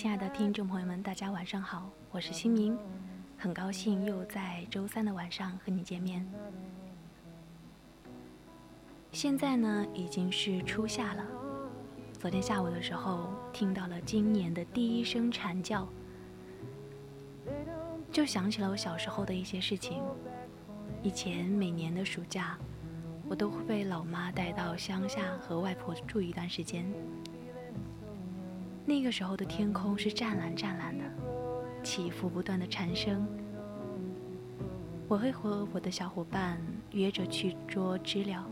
亲爱的听众朋友们，大家晚上好，我是新明，很高兴又在周三的晚上和你见面。现在呢已经是初夏了，昨天下午的时候听到了今年的第一声蝉叫，就想起了我小时候的一些事情。以前每年的暑假，我都会被老妈带到乡下和外婆住一段时间。那个时候的天空是湛蓝湛蓝的，起伏不断的蝉声。我会和我的小伙伴约着去捉知了。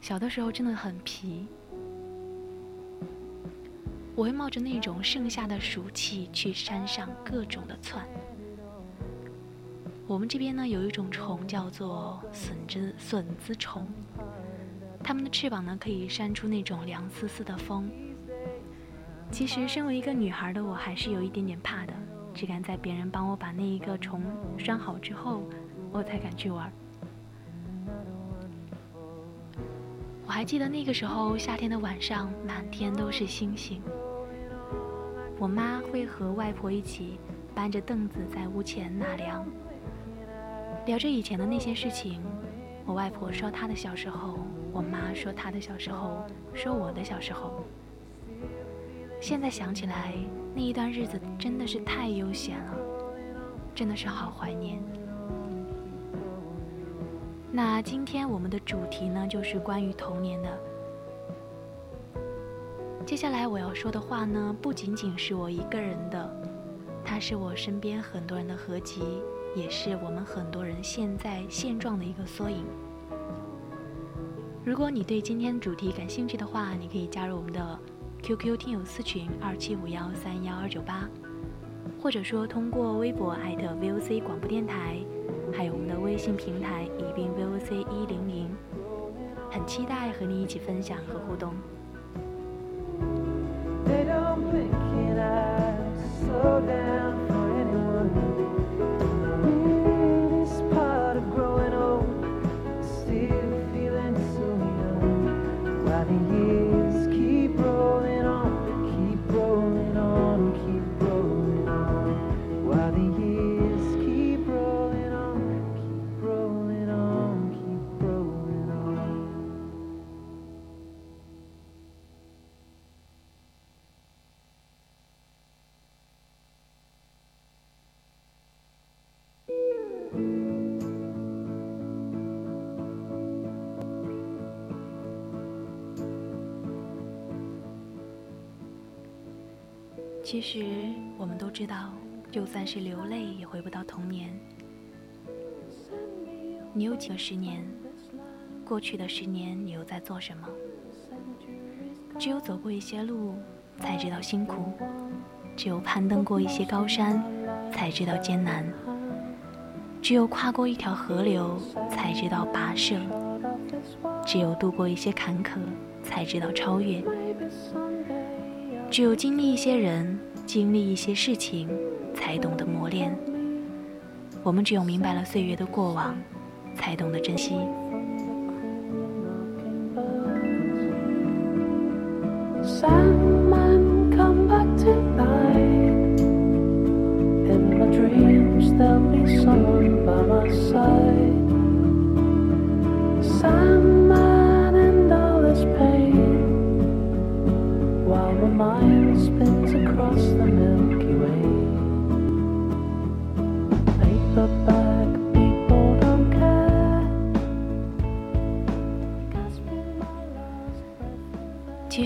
小的时候真的很皮，我会冒着那种盛夏的暑气去山上各种的窜。我们这边呢有一种虫叫做笋子笋子虫，它们的翅膀呢可以扇出那种凉丝丝的风。其实，身为一个女孩的我，还是有一点点怕的，只敢在别人帮我把那一个虫拴好之后，我才敢去玩。我还记得那个时候，夏天的晚上，满天都是星星。我妈会和外婆一起搬着凳子在屋前纳凉，聊着以前的那些事情。我外婆说她的小时候，我妈说她的小时候，说我的小时候。现在想起来，那一段日子真的是太悠闲了，真的是好怀念。那今天我们的主题呢，就是关于童年的。接下来我要说的话呢，不仅仅是我一个人的，它是我身边很多人的合集，也是我们很多人现在现状的一个缩影。如果你对今天主题感兴趣的话，你可以加入我们的。QQ 听友私群二七五幺三幺二九八，或者说通过微博艾特 VOC 广播电台，还有我们的微信平台宜宾 VOC 一零零，很期待和你一起分享和互动。其实我们都知道，就算是流泪，也回不到童年。你有几个十年？过去的十年，你又在做什么？只有走过一些路，才知道辛苦；只有攀登过一些高山，才知道艰难；只有跨过一条河流，才知道跋涉；只有度过一些坎坷，才知道超越。只有经历一些人，经历一些事情，才懂得磨练。我们只有明白了岁月的过往，才懂得珍惜。其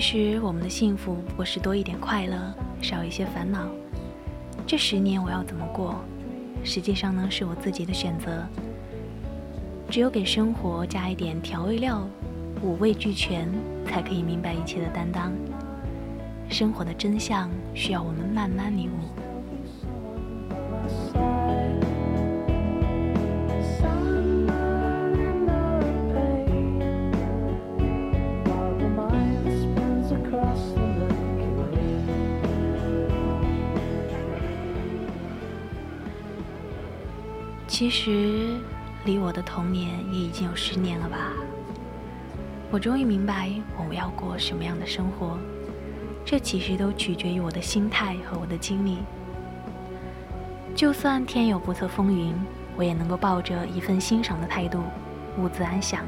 其实我们的幸福不过是多一点快乐，少一些烦恼。这十年我要怎么过，实际上呢是我自己的选择。只有给生活加一点调味料，五味俱全，才可以明白一切的担当。生活的真相需要我们慢慢领悟。其实，离我的童年也已经有十年了吧。我终于明白我要过什么样的生活，这其实都取决于我的心态和我的经历。就算天有不测风云，我也能够抱着一份欣赏的态度，兀自安详。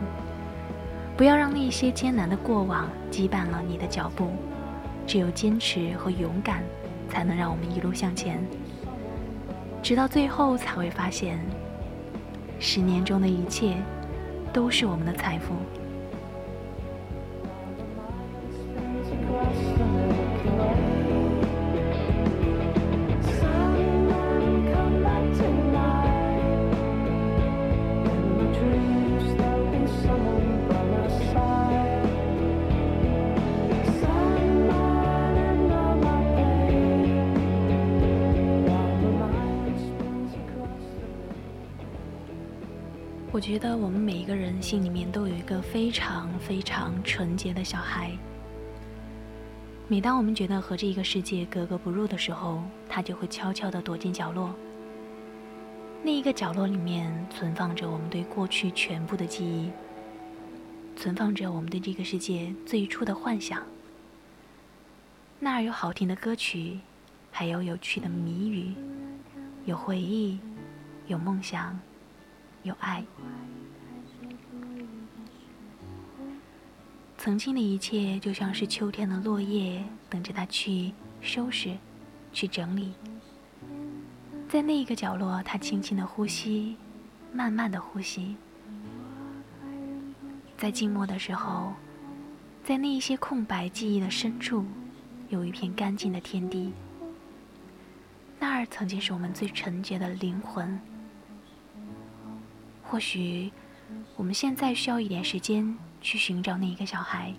不要让那些艰难的过往羁绊了你的脚步，只有坚持和勇敢，才能让我们一路向前。直到最后才会发现，十年中的一切都是我们的财富。觉得我们每一个人心里面都有一个非常非常纯洁的小孩。每当我们觉得和这个世界格格不入的时候，他就会悄悄地躲进角落。那一个角落里面存放着我们对过去全部的记忆，存放着我们对这个世界最初的幻想。那儿有好听的歌曲，还有有趣的谜语，有回忆，有梦想。有爱，曾经的一切就像是秋天的落叶，等着他去收拾、去整理。在那一个角落，他轻轻的呼吸，慢慢的呼吸。在静默的时候，在那一些空白记忆的深处，有一片干净的天地。那儿曾经是我们最纯洁的灵魂。或许，我们现在需要一点时间去寻找那一个小孩，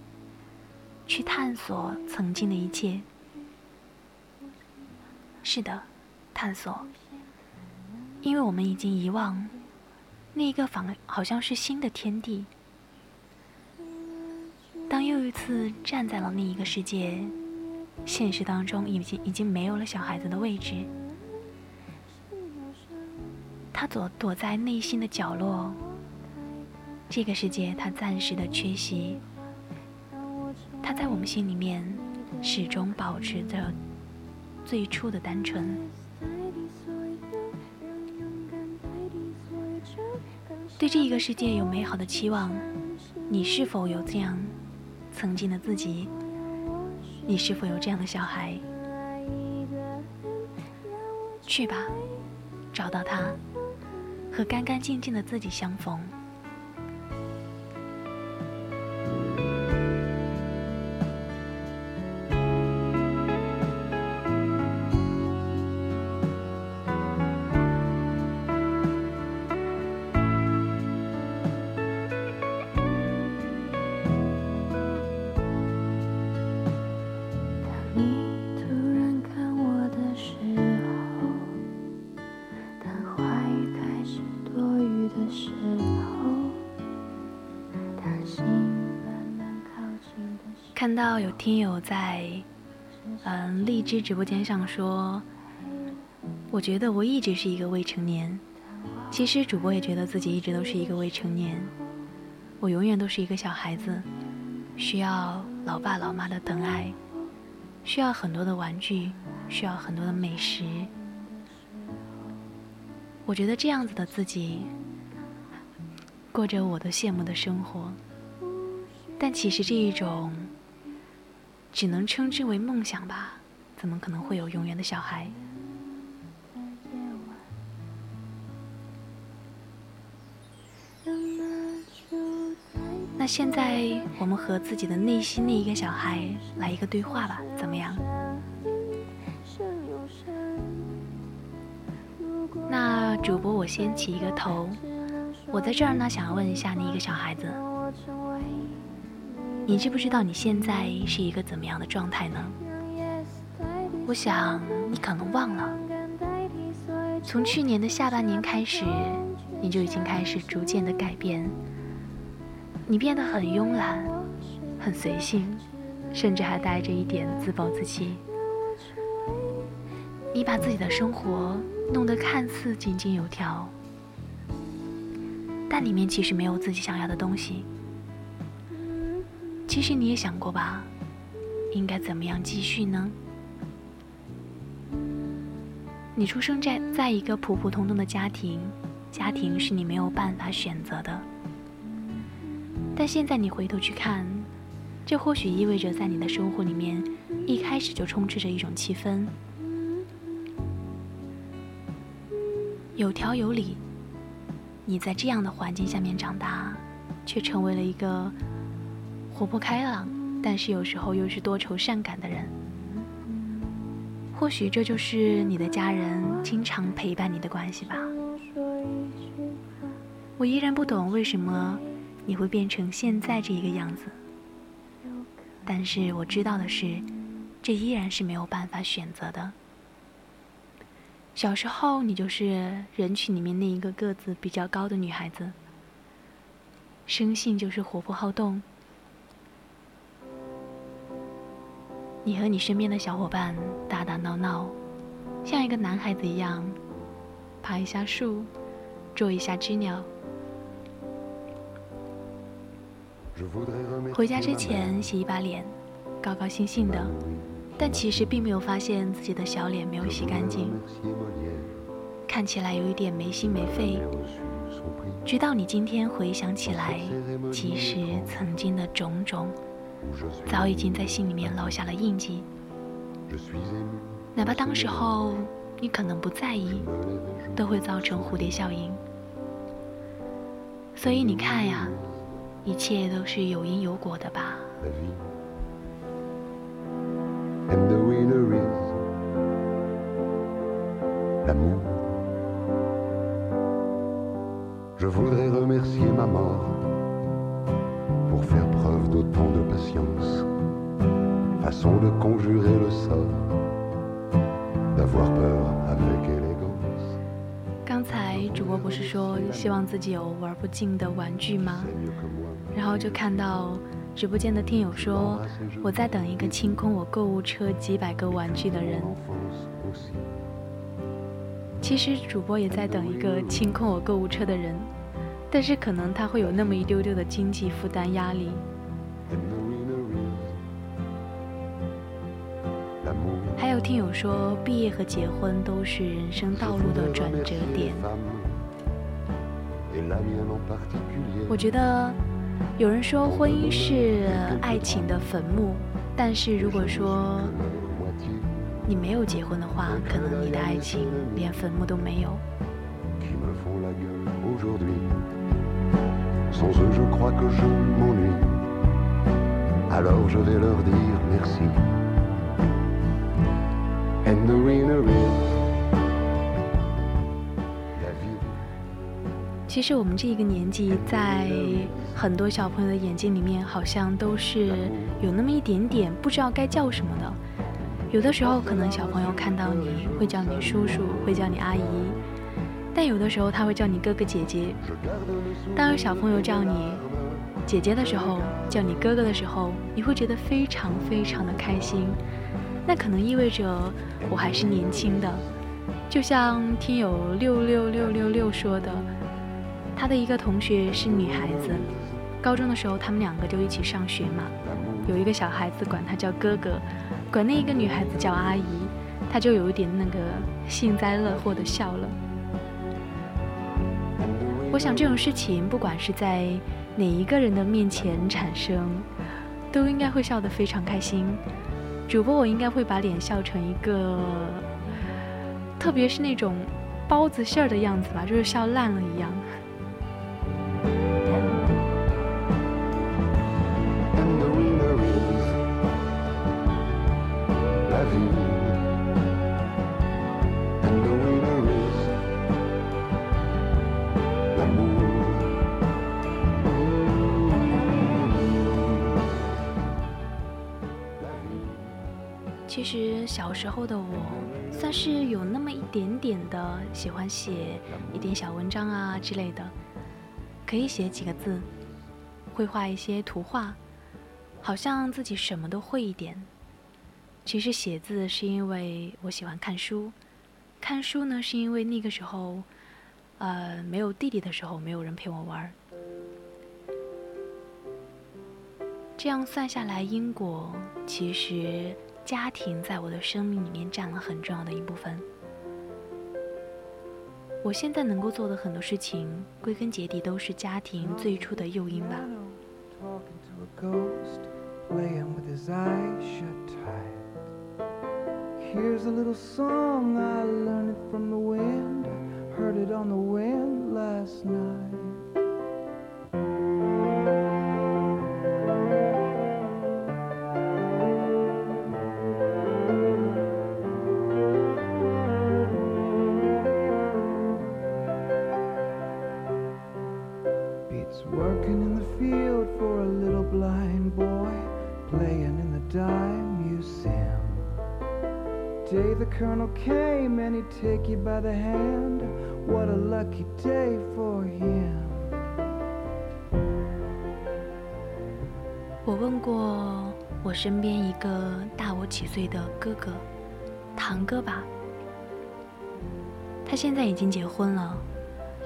去探索曾经的一切。是的，探索，因为我们已经遗忘那一个仿好像是新的天地。当又一次站在了另一个世界，现实当中已经已经没有了小孩子的位置。他躲躲在内心的角落，这个世界他暂时的缺席。他在我们心里面始终保持着最初的单纯。对这一个世界有美好的期望，你是否有这样曾经的自己？你是否有这样的小孩？去吧，找到他。和干干净净的自己相逢。看到有听友在嗯荔枝直播间上说，我觉得我一直是一个未成年。其实主播也觉得自己一直都是一个未成年，我永远都是一个小孩子，需要老爸老妈的疼爱，需要很多的玩具，需要很多的美食。我觉得这样子的自己，过着我都羡慕的生活。但其实这一种。只能称之为梦想吧，怎么可能会有永远的小孩？那现在我们和自己的内心那一个小孩来一个对话吧，怎么样？那主播我先起一个头，我在这儿呢，想要问一下你一个小孩子，你知不知道你现在是一个怎么样的状态呢？我想你可能忘了，从去年的下半年开始，你就已经开始逐渐的改变。你变得很慵懒，很随性，甚至还带着一点自暴自弃。你把自己的生活弄得看似井井有条，但里面其实没有自己想要的东西。其实你也想过吧，应该怎么样继续呢？你出生在在一个普普通通的家庭，家庭是你没有办法选择的。但现在你回头去看，这或许意味着在你的生活里面，一开始就充斥着一种气氛，有条有理。你在这样的环境下面长大，却成为了一个活泼开朗，但是有时候又是多愁善感的人。或许这就是你的家人经常陪伴你的关系吧。我依然不懂为什么。你会变成现在这一个样子，但是我知道的是，这依然是没有办法选择的。小时候，你就是人群里面那一个个子比较高的女孩子，生性就是活泼好动。你和你身边的小伙伴打打闹闹，像一个男孩子一样，爬一下树，捉一下知了。回家之前洗一把脸，高高兴兴的，但其实并没有发现自己的小脸没有洗干净，看起来有一点没心没肺。直到你今天回想起来，其实曾经的种种，早已经在心里面烙下了印记。哪怕当时候你可能不在意，都会造成蝴蝶效应。所以你看呀。一切都是有因有果的吧。刚才主播不是说希望自己有玩不尽的玩具吗？然后就看到直播间的听友说，我在等一个清空我购物车几百个玩具的人。其实主播也在等一个清空我购物车的人，但是可能他会有那么一丢丢的经济负担压力。还有听友说，毕业和结婚都是人生道路的转折点。我觉得。有人说婚姻是爱情的坟墓，但是如果说你没有结婚的话，可能你的爱情连坟墓都没有。其实我们这一个年纪，在很多小朋友的眼睛里面，好像都是有那么一点点不知道该叫什么的。有的时候，可能小朋友看到你会叫你叔叔，会叫你阿姨；但有的时候，他会叫你哥哥姐姐。当有小朋友叫你姐姐的时候，叫你哥哥的时候，你会觉得非常非常的开心。那可能意味着我还是年轻的，就像听友六六六六六说的。他的一个同学是女孩子，高中的时候他们两个就一起上学嘛。有一个小孩子管他叫哥哥，管那一个女孩子叫阿姨，他就有一点那个幸灾乐祸的笑了。我想这种事情不管是在哪一个人的面前产生，都应该会笑得非常开心。主播我应该会把脸笑成一个，特别是那种包子馅儿的样子吧，就是笑烂了一样。其实小时候的我，算是有那么一点点的喜欢写一点小文章啊之类的，可以写几个字，会画一些图画，好像自己什么都会一点。其实写字是因为我喜欢看书，看书呢是因为那个时候，呃，没有弟弟的时候，没有人陪我玩。这样算下来，因果其实。家庭在我的生命里面占了很重要的一部分。我现在能够做的很多事情，归根结底都是家庭最初的诱因吧。The colonel came and he take you by the hand. What a lucky day for him. 我问过我身边一个大我几岁的哥哥堂哥吧。他现在已经结婚了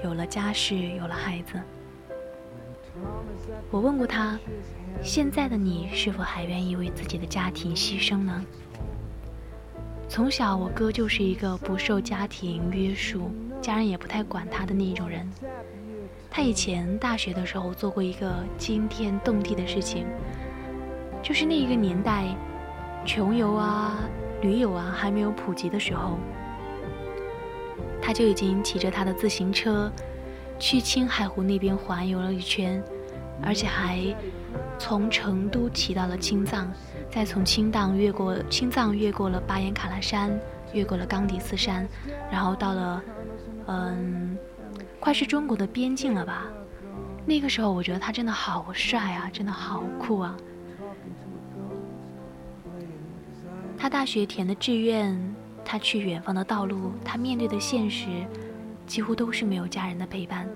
有了家室有了孩子。我问过他现在的你是否还愿意为自己的家庭牺牲呢？从小，我哥就是一个不受家庭约束、家人也不太管他的那一种人。他以前大学的时候做过一个惊天动地的事情，就是那一个年代，穷游啊、驴友啊还没有普及的时候，他就已经骑着他的自行车，去青海湖那边环游了一圈，而且还从成都骑到了青藏。再从青藏越过青藏，越过了巴颜喀拉山，越过了冈底斯山，然后到了，嗯，快是中国的边境了吧？那个时候我觉得他真的好帅啊，真的好酷啊！他大学填的志愿，他去远方的道路，他面对的现实，几乎都是没有家人的陪伴。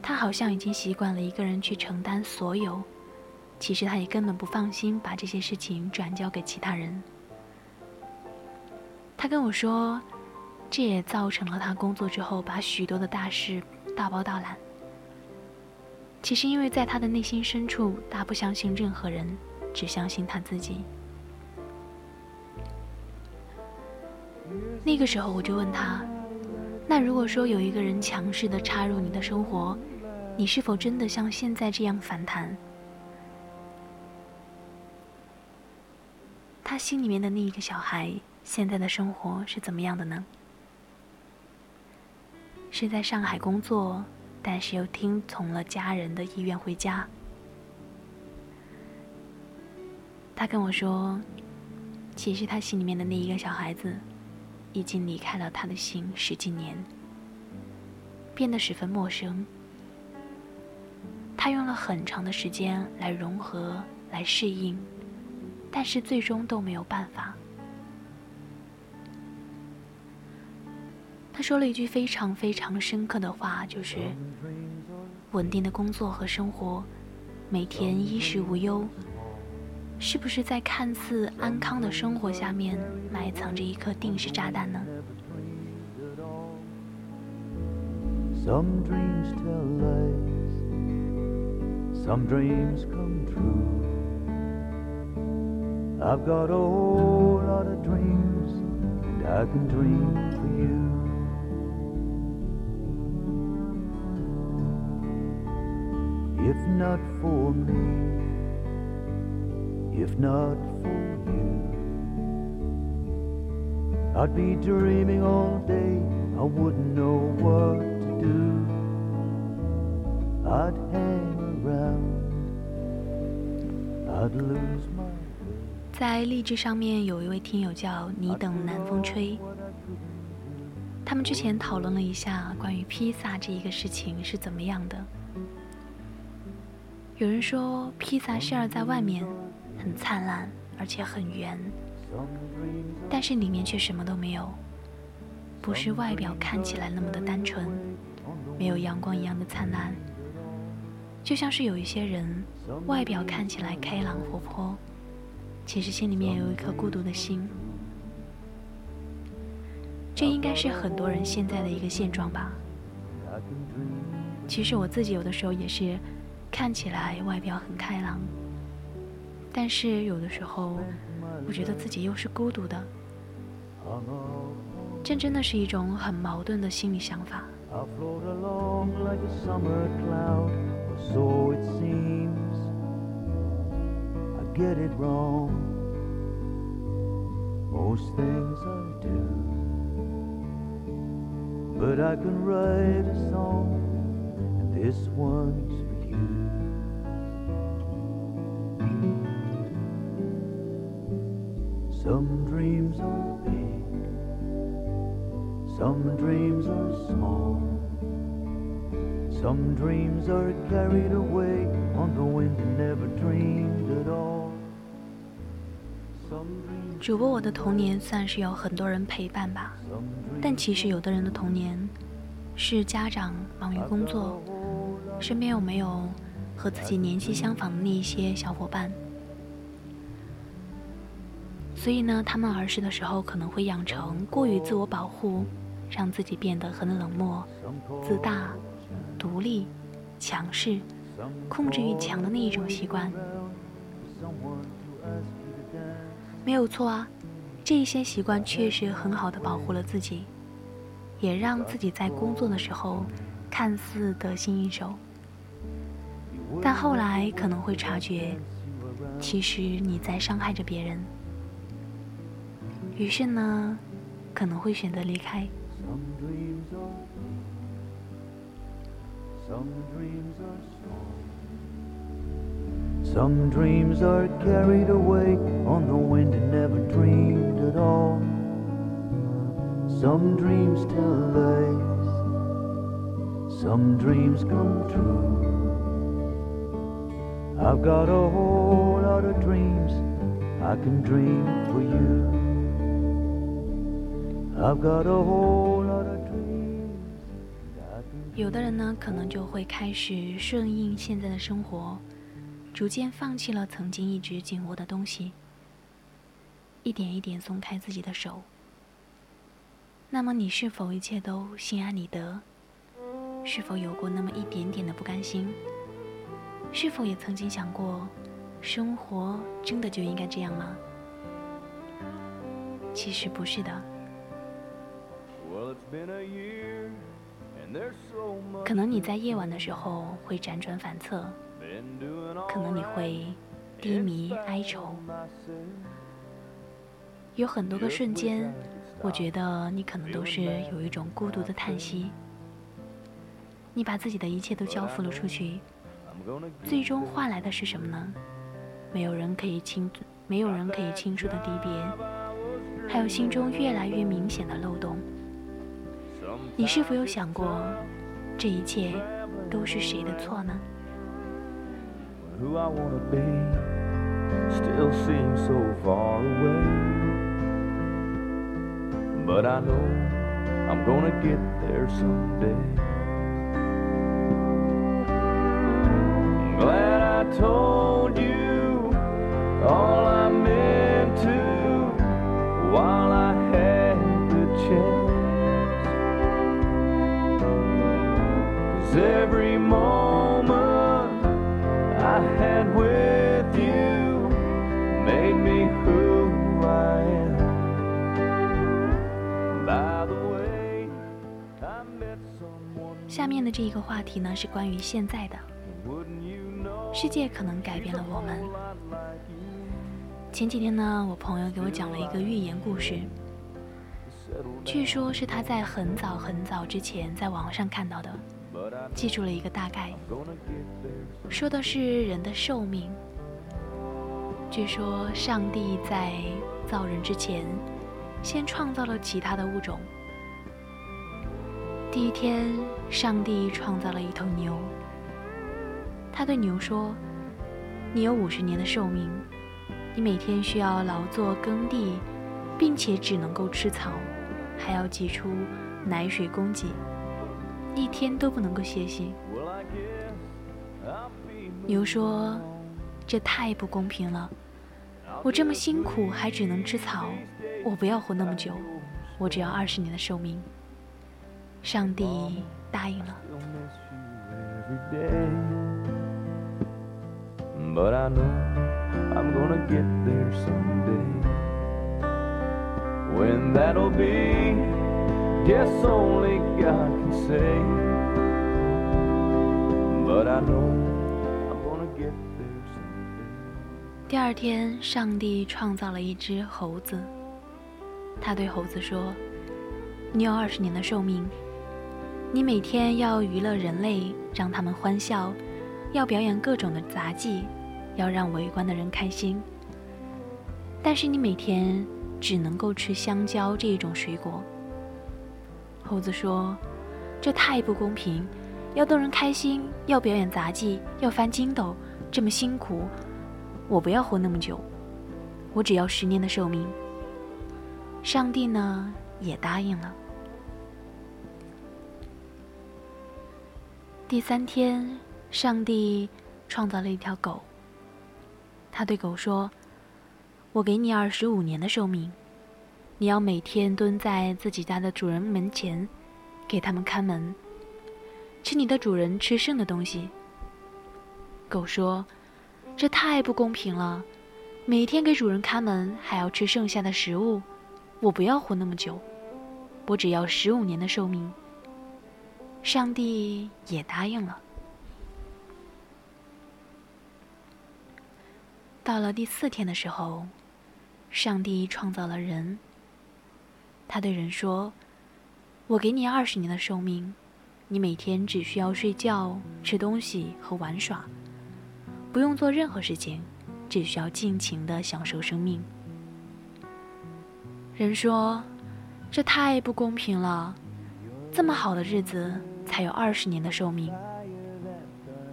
他好像已经习惯了一个人去承担所有。其实他也根本不放心把这些事情转交给其他人。他跟我说，这也造成了他工作之后把许多的大事大包大揽。其实因为在他的内心深处，他不相信任何人，只相信他自己。那个时候我就问他，那如果说有一个人强势的插入你的生活，你是否真的像现在这样反弹？他心里面的那一个小孩，现在的生活是怎么样的呢？是在上海工作，但是又听从了家人的意愿回家。他跟我说，其实他心里面的那一个小孩子，已经离开了他的心十几年，变得十分陌生。他用了很长的时间来融合，来适应。但是最终都没有办法。他说了一句非常非常深刻的话，就是稳定的工作和生活，每天衣食无忧，是不是在看似安康的生活下面埋藏着一颗定时炸弹呢 some dreams tell us some dreams come true？I've got a whole lot of dreams, and I can dream for you. If not for me, if not for you, I'd be dreaming all day, I wouldn't know what to do. I'd hang around, I'd lose my 在励志上面有一位听友叫你等南风吹，他们之前讨论了一下关于披萨这一个事情是怎么样的。有人说披萨馅儿在外面很灿烂，而且很圆，但是里面却什么都没有，不是外表看起来那么的单纯，没有阳光一样的灿烂，就像是有一些人外表看起来开朗活泼。其实心里面有一颗孤独的心，这应该是很多人现在的一个现状吧。其实我自己有的时候也是，看起来外表很开朗，但是有的时候，我觉得自己又是孤独的。这真的是一种很矛盾的心理想法。But I can write a song, this one Some dreams are big, some dreams are small. Some dreams are carried away on the wind and never dreamed at all. 主播，我的童年算是有很多人陪伴吧，但其实有的人的童年是家长忙于工作，身边有没有和自己年纪相仿的那一些小伙伴？所以呢，他们儿时的时候可能会养成过于自我保护，让自己变得很冷漠、自大、独立、强势、控制欲强的那一种习惯。没有错啊，这一些习惯确实很好的保护了自己，也让自己在工作的时候看似得心应手。但后来可能会察觉，其实你在伤害着别人，于是呢，可能会选择离开。Some dreams are carried away on the wind and never dreamed at all. Some dreams tell lies, some dreams come true. I've got a whole lot of dreams I can dream for you. 有的人呢，可能就会开始顺应现在的生活。逐渐放弃了曾经一直紧握的东西，一点一点松开自己的手。那么，你是否一切都心安理得？是否有过那么一点点的不甘心？是否也曾经想过，生活真的就应该这样吗？其实不是的。可能你在夜晚的时候会辗转反侧。可能你会低迷哀愁，有很多个瞬间，我觉得你可能都是有一种孤独的叹息。你把自己的一切都交付了出去，最终换来的是什么呢？没有人可以清，没有人可以清楚的离别，还有心中越来越明显的漏洞。你是否有想过，这一切都是谁的错呢？who I wanna be still seems so far away. But I know I'm gonna get there someday. I'm glad I told you all every moment i had with you made me who I am. By the way, I met someone. 下面的这一个话题呢，是关于现在的世界可能改变了我们。前几天呢，我朋友给我讲了一个寓言故事，据说是他在很早很早之前在网上看到的。记住了一个大概，说的是人的寿命。据说上帝在造人之前，先创造了其他的物种。第一天，上帝创造了一头牛。他对牛说：“你有五十年的寿命，你每天需要劳作耕地，并且只能够吃草，还要挤出奶水供给，一天都不能够歇息。”牛说：“这太不公平了！我这么辛苦还只能吃草，我不要活那么久，我只要二十年的寿命。”上帝答应了。Yes, only God can say. But I know I'm gonna get there someday. 第二天，上帝创造了一只猴子。他对猴子说：“你有二十年的寿命，你每天要娱乐人类，让他们欢笑，要表演各种的杂技，要让围观的人开心。但是你每天只能够吃香蕉这一种水果。”猴子说：“这太不公平！要逗人开心，要表演杂技，要翻筋斗，这么辛苦，我不要活那么久，我只要十年的寿命。”上帝呢，也答应了。第三天，上帝创造了一条狗。他对狗说：“我给你二十五年的寿命，你要每天蹲在自己家的主人门前，给他们看门，吃你的主人吃剩的东西。”狗说：“这太不公平了，每天给主人看门，还要吃剩下的食物，我不要活那么久，我只要十五年的寿命。”上帝也答应了。到了第四天的时候，上帝创造了人。他对人说：“我给你二十年的寿命，你每天只需要睡觉、吃东西和玩耍，不用做任何事情，只需要尽情的享受生命。”人说：“这太不公平了，这么好的日子才有二十年的寿命。”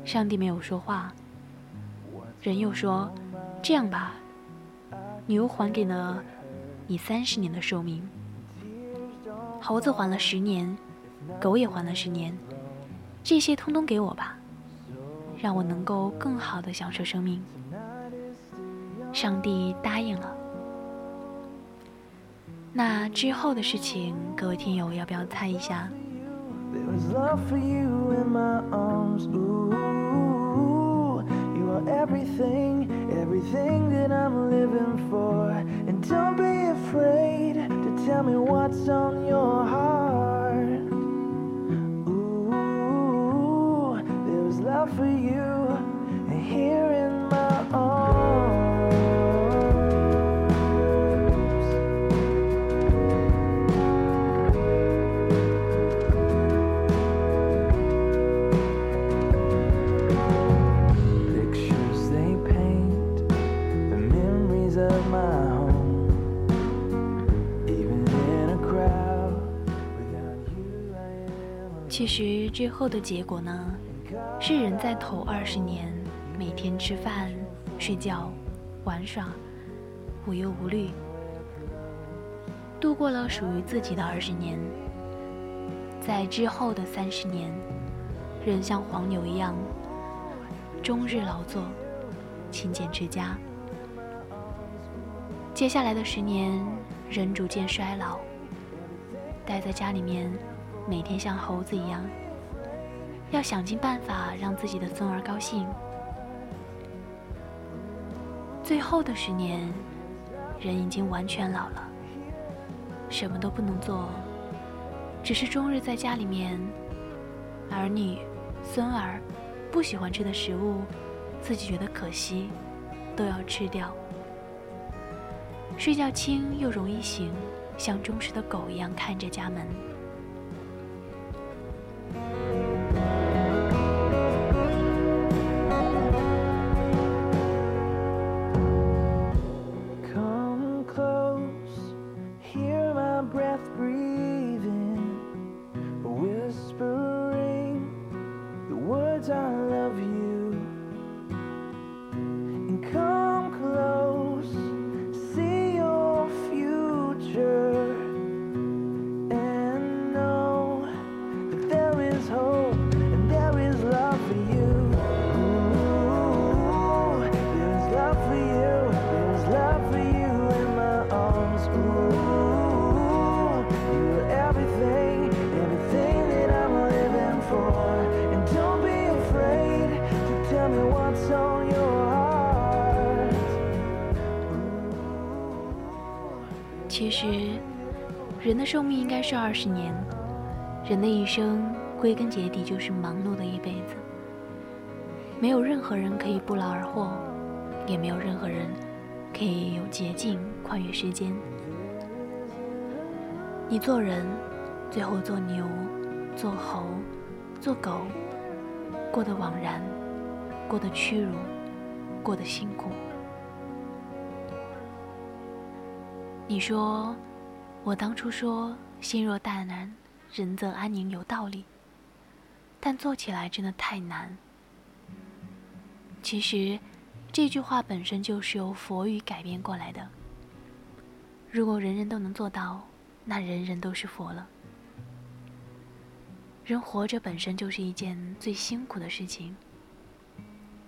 上帝没有说话。人又说。这样吧，牛还给了你三十年的寿命，猴子还了十年，狗也还了十年，这些通通给我吧，让我能够更好的享受生命。上帝答应了。那之后的事情，各位听友要不要猜一下 tell me what's on your heart. Ooh, there's love for you, and here 其实最后的结果呢，是人在头二十年每天吃饭、睡觉、玩耍，无忧无虑，度过了属于自己的二十年。在之后的三十年，人像黄牛一样，终日劳作，勤俭持家。接下来的十年，人逐渐衰老，待在家里面。每天像猴子一样，要想尽办法让自己的孙儿高兴。最后的十年，人已经完全老了，什么都不能做，只是终日在家里面，儿女、孙儿不喜欢吃的食物，自己觉得可惜，都要吃掉。睡觉轻又容易醒，像忠实的狗一样看着家门。其实人的寿命应该是二十年人的一生归根结底就是忙碌的一辈子。没有任何人可以不劳而获也没有任何人可以有捷径跨越时间。你做人最后做牛做猴做狗过得枉然。过得屈辱，过得辛苦。你说，我当初说心若淡然，人则安宁有道理，但做起来真的太难。其实，这句话本身就是由佛语改编过来的。如果人人都能做到，那人人都是佛了。人活着本身就是一件最辛苦的事情，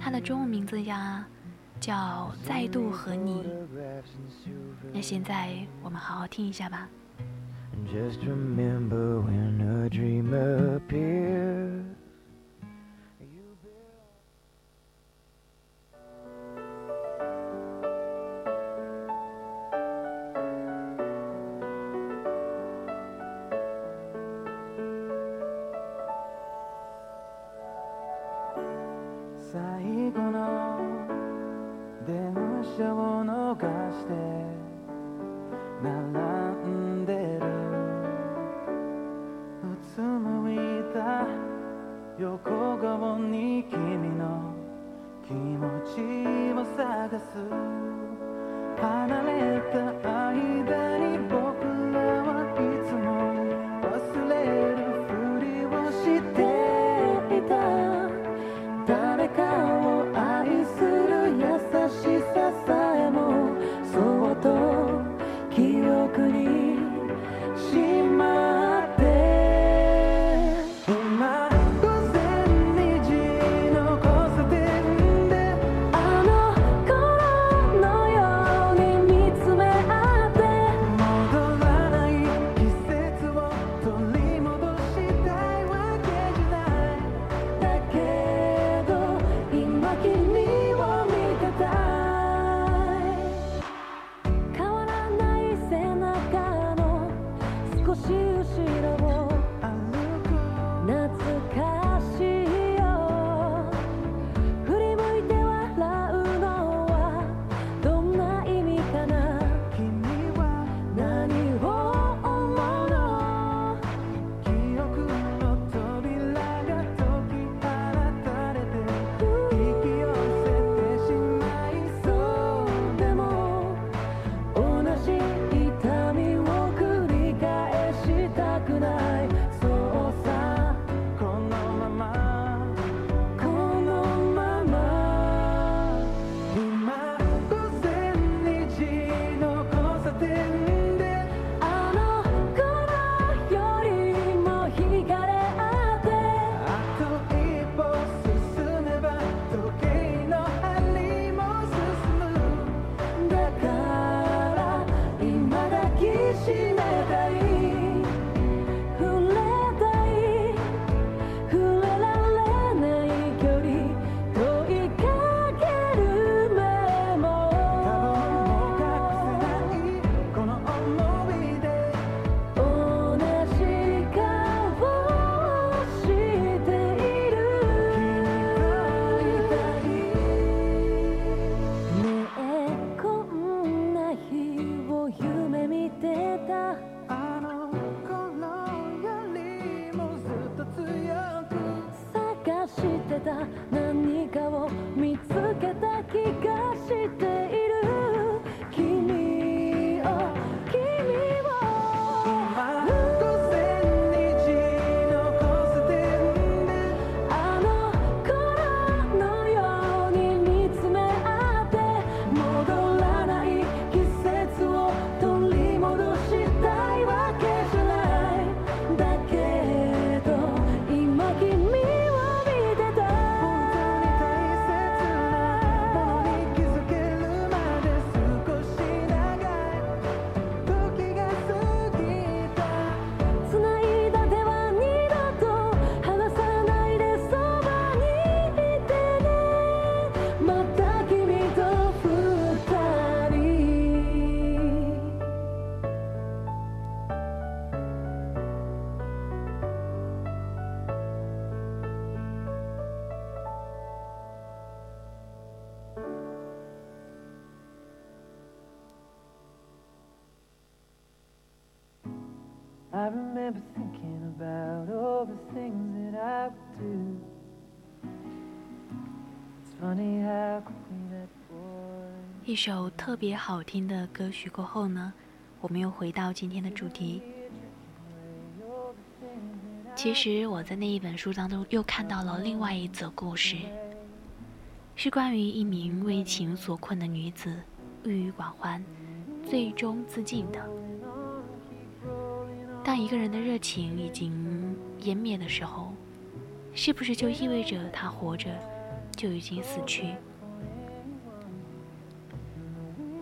他的中文名字呀叫再度和你。那现在我们好好听一下吧。Just remember when dreamed 横顔に君の気持ちを探す。離れた一首特别好听的歌曲过后呢，我们又回到今天的主题。其实我在那一本书当中又看到了另外一则故事，是关于一名为情所困的女子，郁郁寡欢，最终自尽的。当一个人的热情已经湮灭的时候，是不是就意味着他活着就已经死去？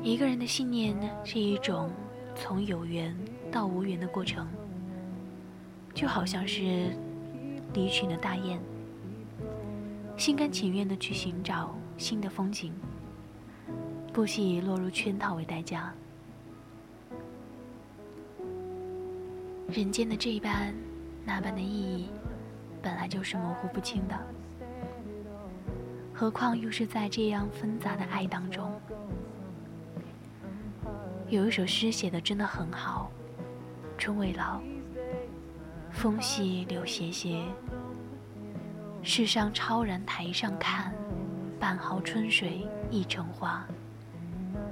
一个人的信念是一种从有缘到无缘的过程，就好像是离群的大雁，心甘情愿的去寻找新的风景，不惜以落入圈套为代价。人间的这一般那般的意义，本来就是模糊不清的，何况又是在这样纷杂的爱当中。有一首诗写的真的很好，春未老，风细柳斜斜。世上超然台上看，半壕春水一城花。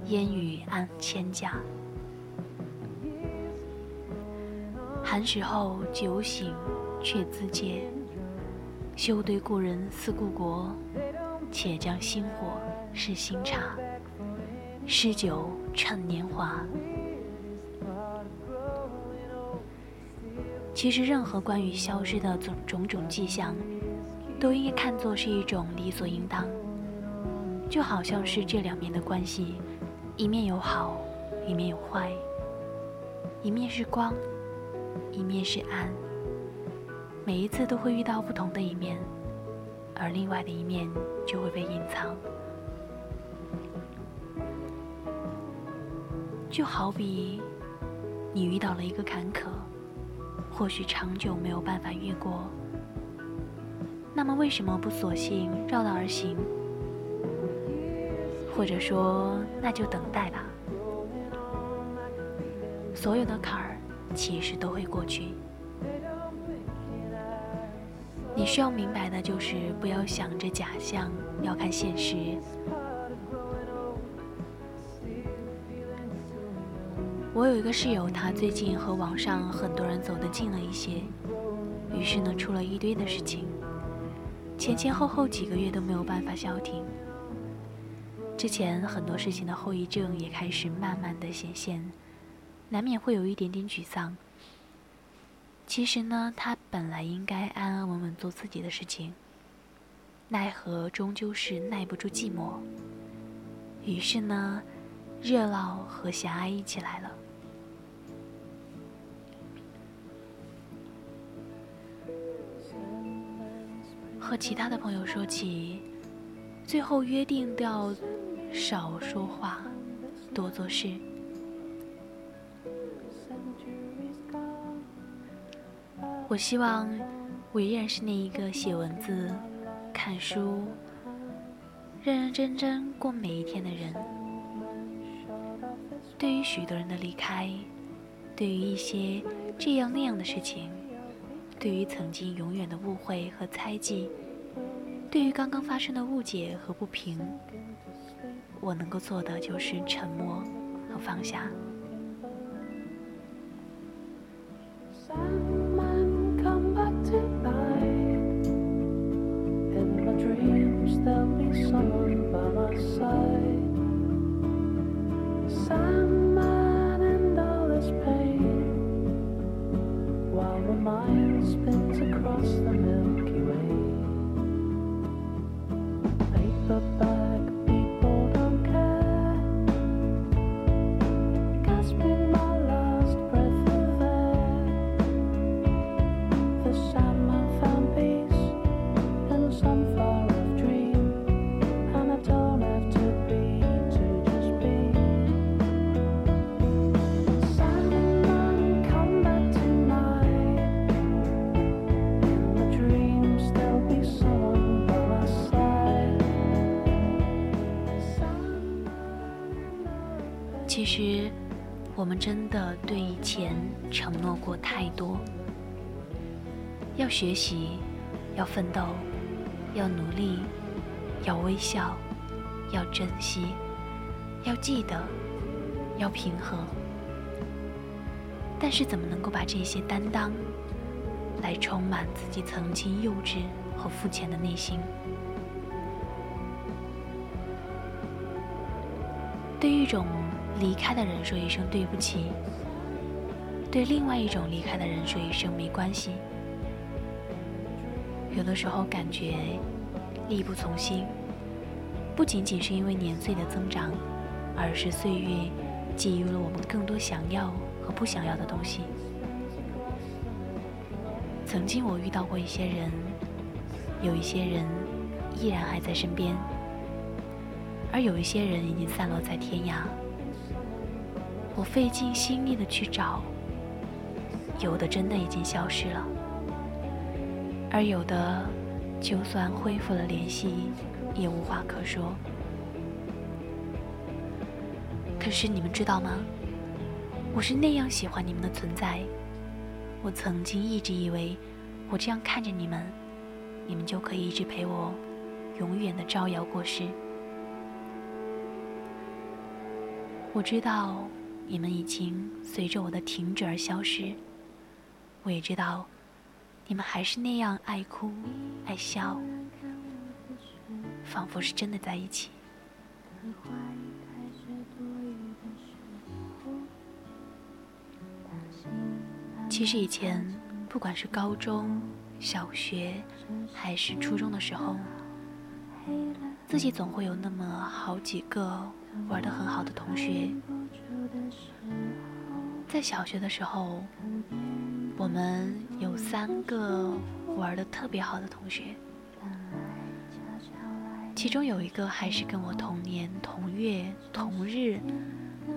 烟雨暗千家。寒食后酒醒却自嗟，休对故人思故国，且将新火试新茶。诗酒趁年华。其实，任何关于消失的种种种迹象，都应该看作是一种理所应当。就好像是这两面的关系，一面有好，一面有坏；一面是光，一面是暗。每一次都会遇到不同的一面，而另外的一面就会被隐藏。就好比你遇到了一个坎坷，或许长久没有办法越过，那么为什么不索性绕道而行？或者说，那就等待吧。所有的坎儿其实都会过去。你需要明白的就是，不要想着假象，要看现实。我有一个室友，他最近和网上很多人走得近了一些，于是呢，出了一堆的事情，前前后后几个月都没有办法消停。之前很多事情的后遗症也开始慢慢的显现，难免会有一点点沮丧。其实呢，他本来应该安安稳稳做自己的事情，奈何终究是耐不住寂寞，于是呢，热闹和狭隘一起来了。和其他的朋友说起，最后约定要少说话，多做事。我希望我依然是那一个写文字、看书、认认真真过每一天的人。对于许多人的离开，对于一些这样那样的事情。对于曾经永远的误会和猜忌对于刚刚发生的误解和不平我能够做的就是沉默和放下。cross. 我们真的对以前承诺过太多，要学习，要奋斗，要努力，要微笑，要珍惜，要记得，要平和。但是怎么能够把这些担当，来充满自己曾经幼稚和肤浅的内心？对于一种离开的人说一声对不起，对另外一种离开的人说一声没关系。有的时候感觉力不从心，不仅仅是因为年岁的增长，而是岁月给予了我们更多想要和不想要的东西。曾经我遇到过一些人，有一些人依然还在身边。而有一些人已经散落在天涯，我费尽心力的去找，有的真的已经消失了，而有的就算恢复了联系，也无话可说。可是你们知道吗？我是那样喜欢你们的存在，我曾经一直以为，我这样看着你们，你们就可以一直陪我，永远的招摇过市。我知道你们已经随着我的停止而消失，我也知道你们还是那样爱哭爱笑，仿佛是真的在一起。其实以前不管是高中、小学还是初中的时候，自己总会有那么好几个。玩的很好的同学，在小学的时候，我们有三个玩的特别好的同学，其中有一个还是跟我同年同月同日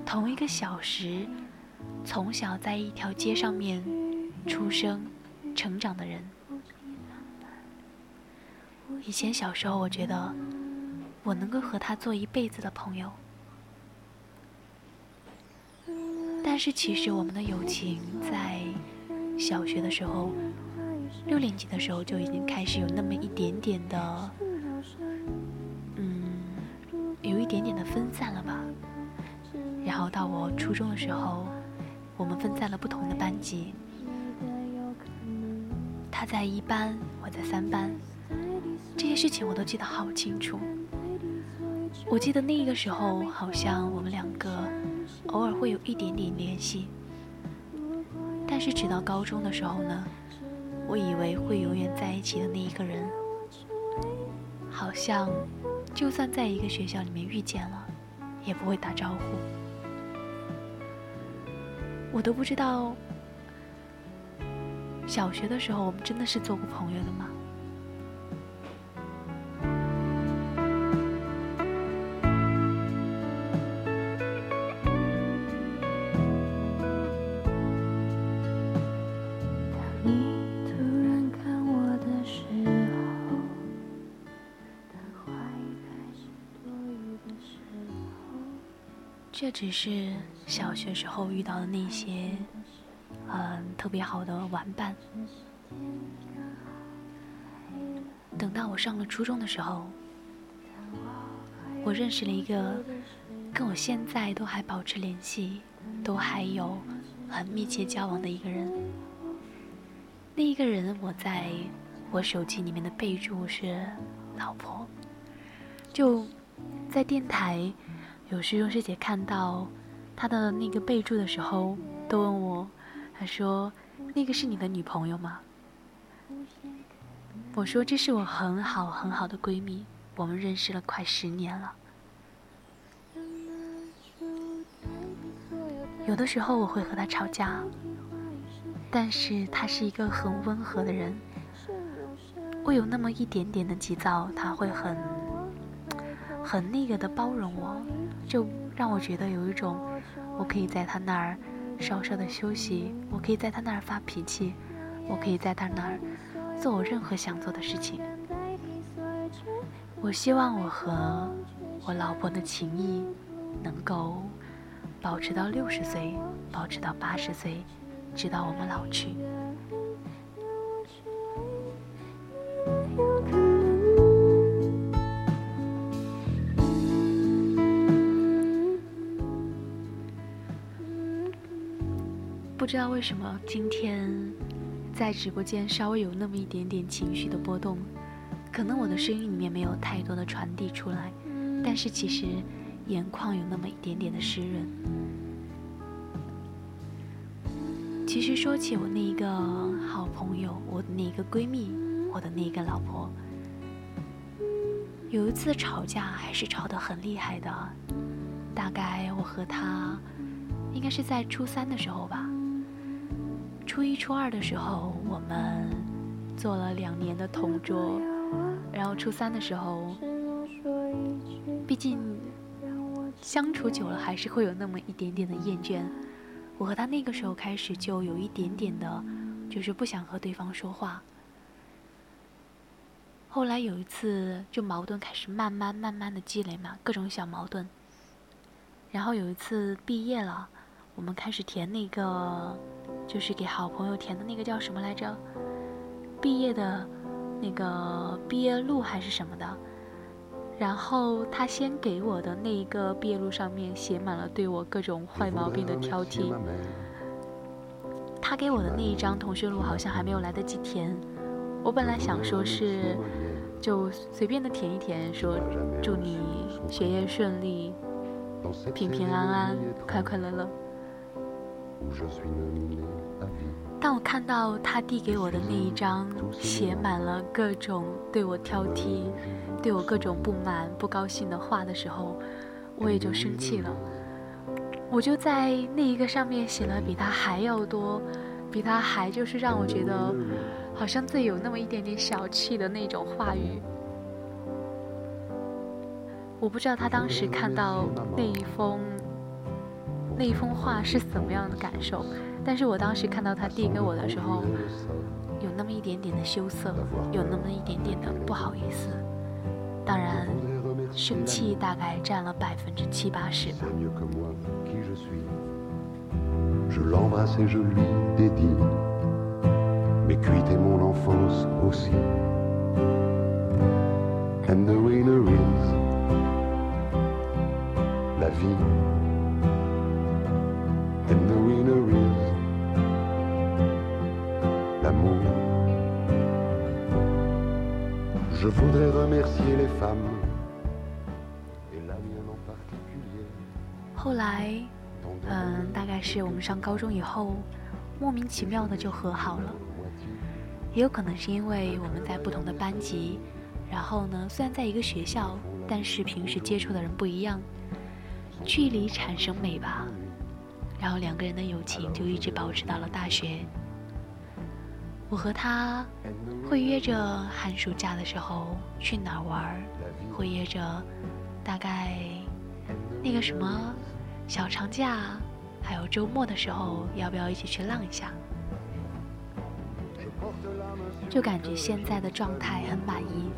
同一个小时，从小在一条街上面出生、成长的人。以前小时候，我觉得我能够和他做一辈子的朋友。但是其实我们的友情在小学的时候，六年级的时候就已经开始有那么一点点的，嗯，有一点点的分散了吧。然后到我初中的时候，我们分在了不同的班级，他在一班，我在三班，这些事情我都记得好清楚。我记得那个时候好像我们两个。偶尔会有一点点联系，但是直到高中的时候呢，我以为会永远在一起的那一个人，好像就算在一个学校里面遇见了，也不会打招呼。我都不知道，小学的时候我们真的是做过朋友的吗？只是小学时候遇到的那些，嗯，特别好的玩伴。等到我上了初中的时候，我认识了一个跟我现在都还保持联系、都还有很密切交往的一个人。那一个人，我在我手机里面的备注是“老婆”，就在电台。有时钟师姐看到他的那个备注的时候，都问我，她说：“那个是你的女朋友吗？”我说：“这是我很好很好的闺蜜，我们认识了快十年了。”有的时候我会和她吵架，但是她是一个很温和的人。我有那么一点点的急躁，她会很很那个的包容我。就让我觉得有一种，我可以在他那儿稍稍的休息，我可以在他那儿发脾气，我可以在他那儿做我任何想做的事情。我希望我和我老婆的情谊能够保持到六十岁，保持到八十岁，直到我们老去。知道为什么今天在直播间稍微有那么一点点情绪的波动，可能我的声音里面没有太多的传递出来，但是其实眼眶有那么一点点的湿润。其实说起我那一个好朋友，我的那一个闺蜜，我的那一个老婆，有一次吵架还是吵得很厉害的，大概我和她应该是在初三的时候吧。初一、初二的时候，我们做了两年的同桌，然后初三的时候，毕竟相处久了，还是会有那么一点点的厌倦。我和他那个时候开始就有一点点的，就是不想和对方说话。后来有一次，就矛盾开始慢慢慢慢的积累嘛，各种小矛盾。然后有一次毕业了，我们开始填那个。就是给好朋友填的那个叫什么来着？毕业的，那个毕业录还是什么的。然后他先给我的那一个毕业录上面写满了对我各种坏毛病的挑剔。他给我的那一张同学录好像还没有来得及填。我本来想说是就随便的填一填，说祝你学业顺利，平平安安，快快乐乐。当我看到他递给我的那一张写满了各种对我挑剔、对我各种不满、不高兴的话的时候，我也就生气了。我就在那一个上面写了比他还要多、比他还就是让我觉得好像最有那么一点点小气的那种话语。我不知道他当时看到那一封。那一封话是怎么样的感受？但是我当时看到他递给我的时候，有那么一点点的羞涩，有那么一点点的不好意思。当然，生气大概占了百分之七八十吧。后来，嗯，大概是我们上高中以后，莫名其妙的就和好了。也有可能是因为我们在不同的班级，然后呢，虽然在一个学校，但是平时接触的人不一样，距离产生美吧。然后两个人的友情就一直保持到了大学。我和他会约着寒暑假的时候去哪儿玩，会约着大概那个什么小长假，还有周末的时候，要不要一起去浪一下？就感觉现在的状态很满意。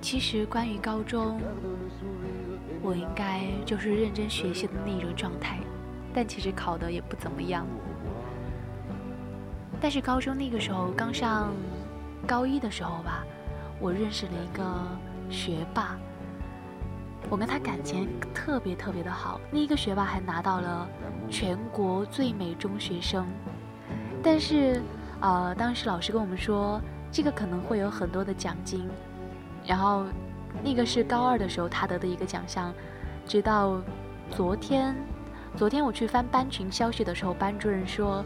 其实关于高中。我应该就是认真学习的那种状态，但其实考的也不怎么样。但是高中那个时候刚上高一的时候吧，我认识了一个学霸，我跟他感情特别特别的好。那一个学霸还拿到了全国最美中学生，但是呃，当时老师跟我们说，这个可能会有很多的奖金，然后。那个是高二的时候他得的一个奖项，直到昨天，昨天我去翻班群消息的时候，班主任说，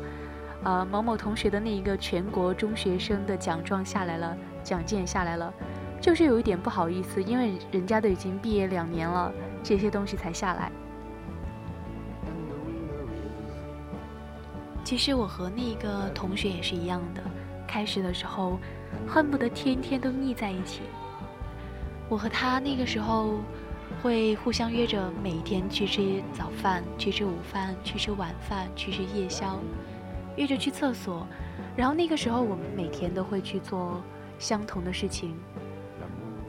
呃，某某同学的那一个全国中学生的奖状下来了，奖件下来了，就是有一点不好意思，因为人家都已经毕业两年了，这些东西才下来。其实我和那个同学也是一样的，开始的时候恨不得天天都腻在一起。我和他那个时候会互相约着每天去吃早饭、去吃午饭、去吃晚饭、去吃夜宵，约着去厕所。然后那个时候我们每天都会去做相同的事情。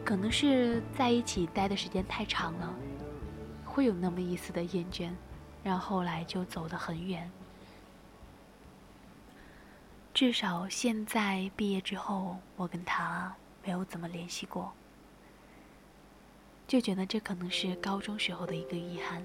可能是在一起待的时间太长了，会有那么一丝的厌倦，然后后来就走得很远。至少现在毕业之后，我跟他没有怎么联系过，就觉得这可能是高中时候的一个遗憾。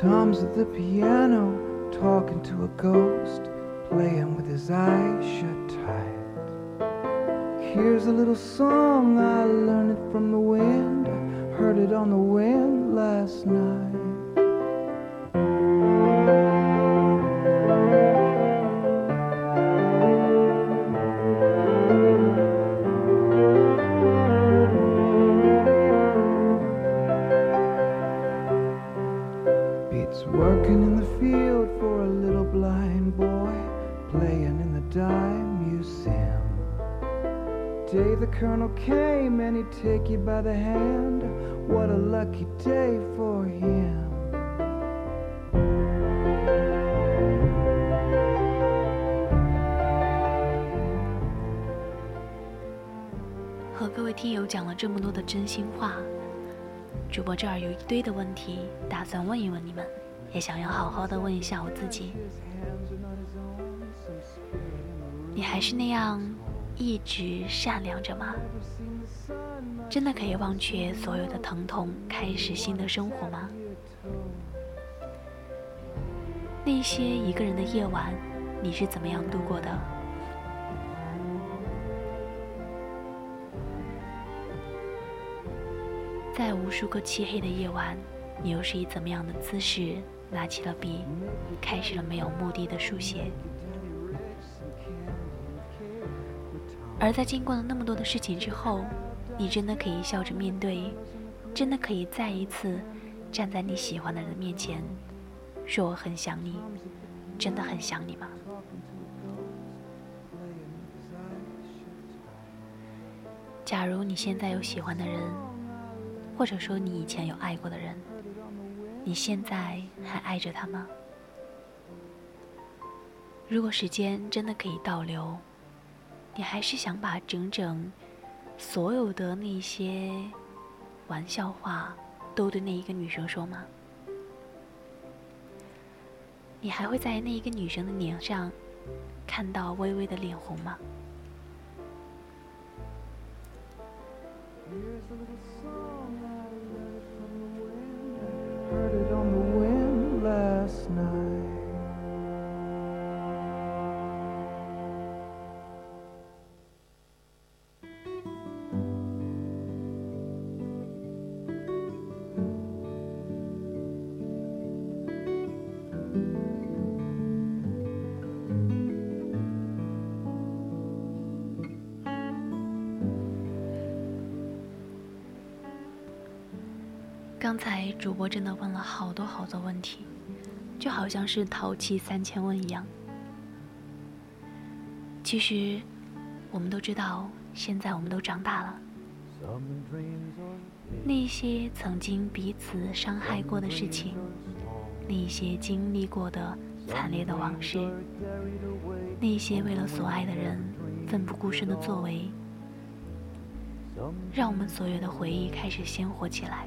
Tom's at the piano, talking to a ghost, playing with his eyes shut tight. Here's a little song, I learned it from the wind, heard it on the wind last night. 这么多的真心话，主播这儿有一堆的问题，打算问一问你们，也想要好好的问一下我自己。你还是那样一直善良着吗？真的可以忘却所有的疼痛，开始新的生活吗？那些一个人的夜晚，你是怎么样度过的？在无数个漆黑的夜晚，你又是以怎么样的姿势拿起了笔，开始了没有目的的书写？而在经过了那么多的事情之后，你真的可以笑着面对，真的可以再一次站在你喜欢的人面前，说我很想你，真的很想你吗？假如你现在有喜欢的人，或者说你以前有爱过的人，你现在还爱着他吗？如果时间真的可以倒流，你还是想把整整所有的那些玩笑话都对那一个女生说吗？你还会在那一个女生的脸上看到微微的脸红吗？Heard it on the wind last night. 刚才主播真的问了好多好多问题，就好像是淘气三千问一样。其实，我们都知道，现在我们都长大了，那些曾经彼此伤害过的事情，那些经历过的惨烈的往事，那些为了所爱的人奋不顾身的作为，让我们所有的回忆开始鲜活起来。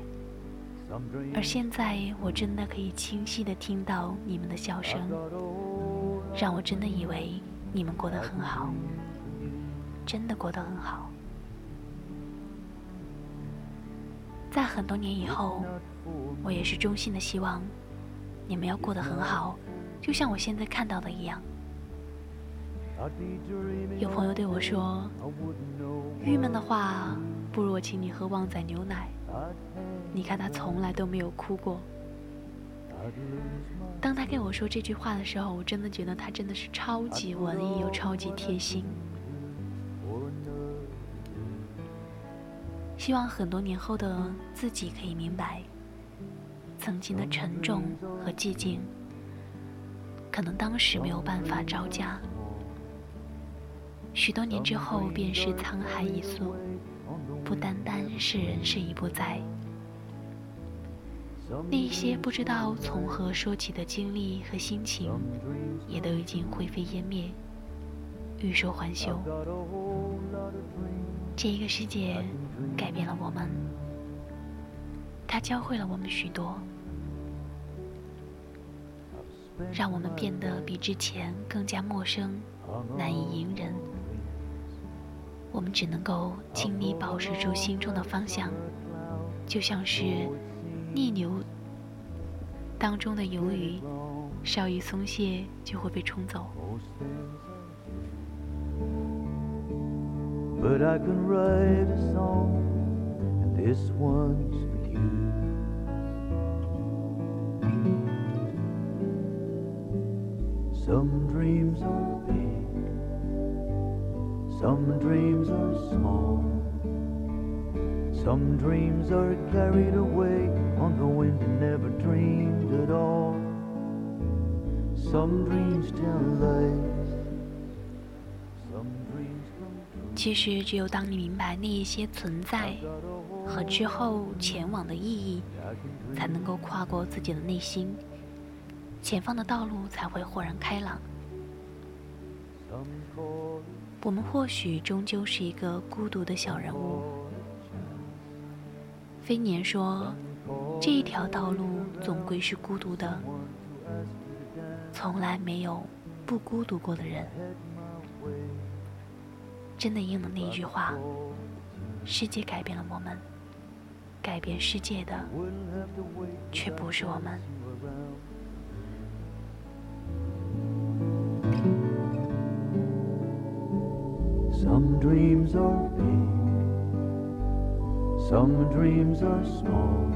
而现在，我真的可以清晰的听到你们的笑声，让我真的以为你们过得很好，真的过得很好。在很多年以后，我也是衷心的希望你们要过得很好，就像我现在看到的一样。有朋友对我说：“郁闷的话，不如我请你喝旺仔牛奶。”你看他从来都没有哭过。当他跟我说这句话的时候，我真的觉得他真的是超级文艺又超级贴心。希望很多年后的自己可以明白，曾经的沉重和寂静，可能当时没有办法招架，许多年之后便是沧海一粟，不单单是人事已不在。那些不知道从何说起的经历和心情，也都已经灰飞烟灭，欲说还休。这一个世界改变了我们，它教会了我们许多，让我们变得比之前更加陌生，难以隐忍。我们只能够尽力保持住心中的方向，就像是。逆流当中的游鱼，稍一松懈就会被冲走。But I can write a song, and this one's for you. Some dreams are big, some dreams are small, some dreams are carried away. On the wind and never dreamed at all. Some dreams tell lies. 其实，只有当你明白那一些存在和之后前往的意义，才能够跨过自己的内心，前方的道路才会豁然开朗。我们或许终究是一个孤独的小人物。飞年说。这一条道路总归是孤独的，从来没有不孤独过的人。真的应了那句话：世界改变了我们，改变世界的却不是我们。Some dreams are big, some dreams are small.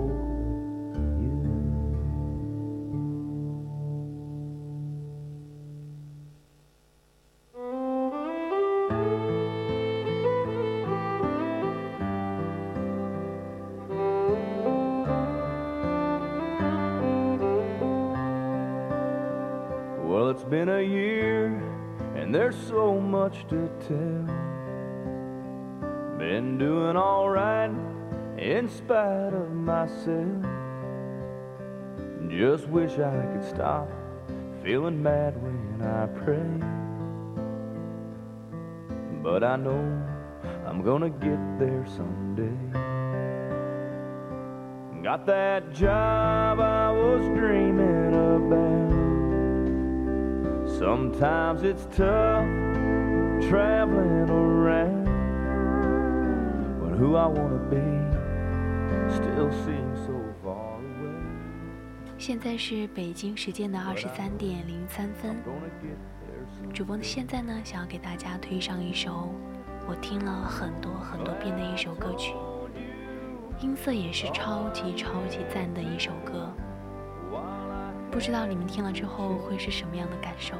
there's so much to tell. Been doing alright in spite of myself. Just wish I could stop feeling mad when I pray. But I know I'm gonna get there someday. Got that job I was dreaming about. Sometimes it's tough traveling around when who I want to be still seems so far away. 现在是北京时间的二十三点零三分。主播现在呢，想要给大家推上一首我听了很多很多遍的一首歌曲，音色也是超级超级赞的一首歌。不知道你们听了之后会是什么样的感受？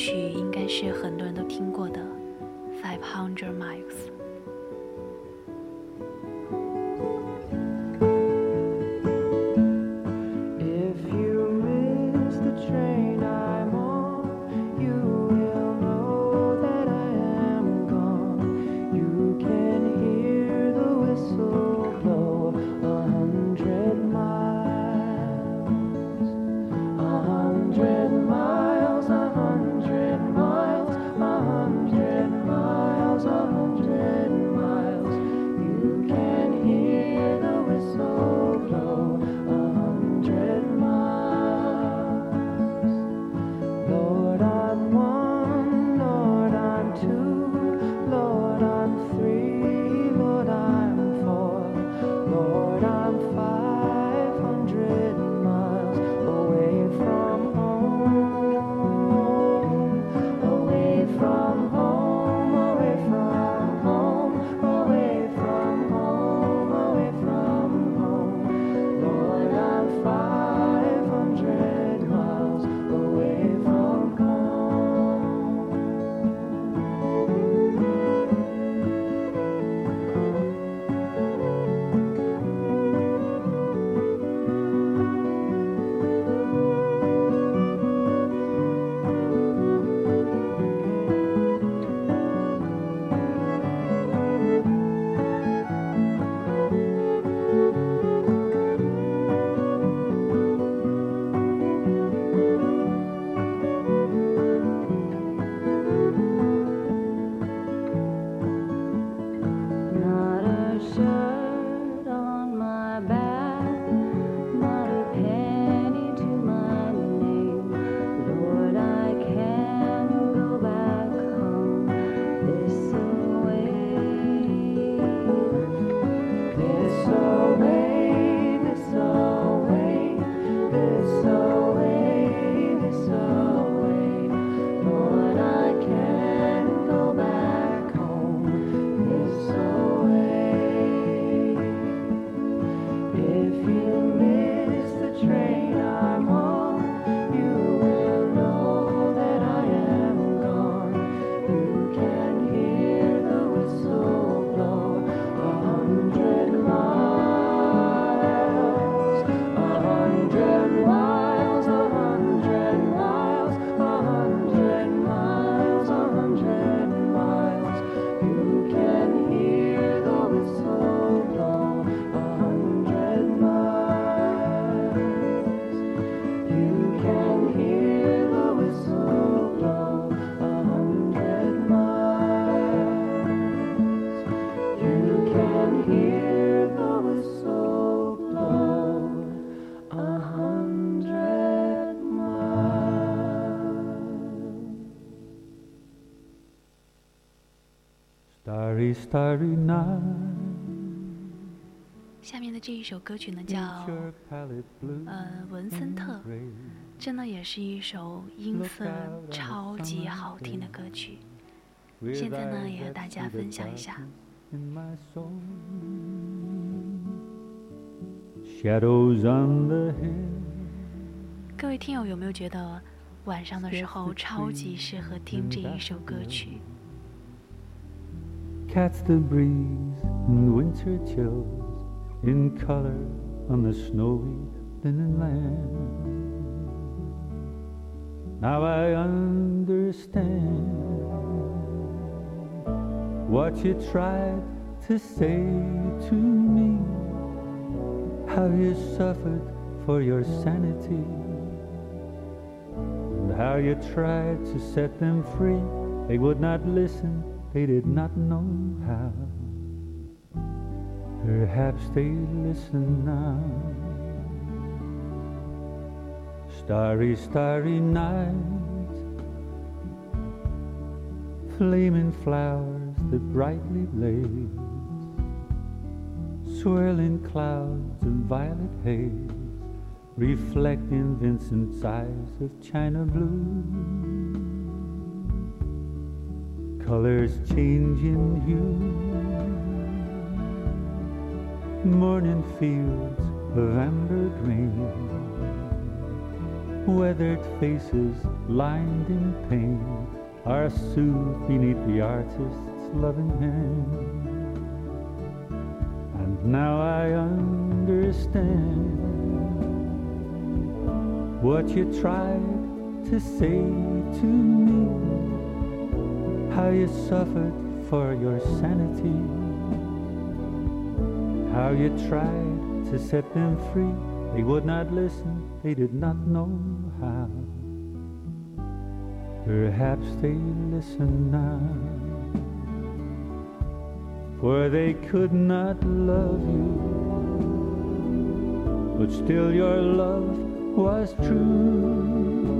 曲应该是很多人都听过的，《Five Hundred Miles》。下面的这一首歌曲呢叫呃文森特。这呢也是一首音色超级好听的歌曲。现在呢也和大家分享一下。各位听友有没有觉得晚上的时候超级适合听这一首歌曲？Catch the breeze and winter chills in color on the snowy linen land. Now I understand what you tried to say to me, how you suffered for your sanity, and how you tried to set them free. They would not listen, they did not know how. Perhaps they listen now. Starry, starry night, flaming flowers that brightly blaze, swirling clouds of violet haze, reflecting Vincent's eyes of china blue colors changing hue. Morning fields of amber grain, weathered faces lined in pain are soothed beneath the artist's loving hand. And now I understand what you tried to say to me how you suffered for your sanity, how you tried to set them free. They would not listen, they did not know how. Perhaps they listen now, for they could not love you, but still your love was true.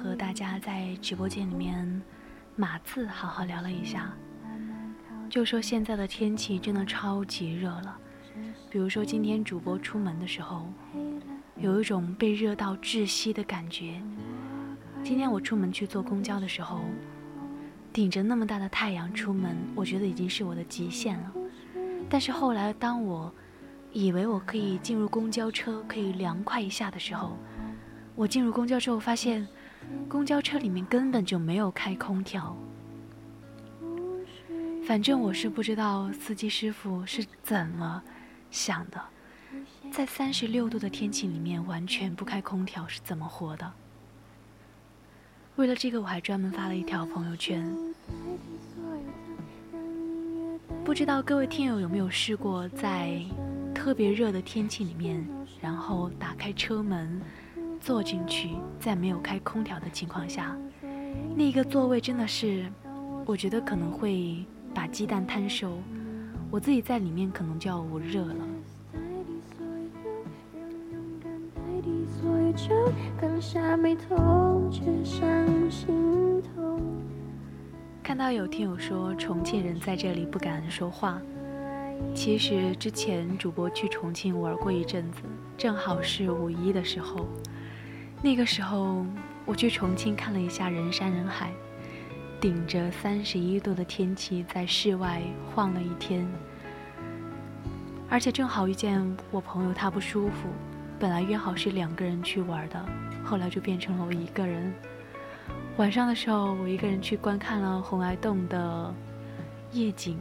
和大家在直播间里面码字好好聊了一下，就说现在的天气真的超级热了。比如说今天主播出门的时候，有一种被热到窒息的感觉。今天我出门去坐公交的时候，顶着那么大的太阳出门，我觉得已经是我的极限了。但是后来，当我以为我可以进入公交车，可以凉快一下的时候，我进入公交之后发现，公交车里面根本就没有开空调。反正我是不知道司机师傅是怎么想的，在三十六度的天气里面完全不开空调是怎么活的？为了这个，我还专门发了一条朋友圈。不知道各位听友有没有试过在特别热的天气里面，然后打开车门坐进去，在没有开空调的情况下，那个座位真的是，我觉得可能会把鸡蛋摊熟。我自己在里面可能就要捂热了。看到有听友说重庆人在这里不敢说话，其实之前主播去重庆玩过一阵子，正好是五一的时候。那个时候我去重庆看了一下人山人海，顶着三十一度的天气在室外晃了一天，而且正好遇见我朋友他不舒服，本来约好是两个人去玩的，后来就变成了我一个人。晚上的时候，我一个人去观看了红崖洞的夜景。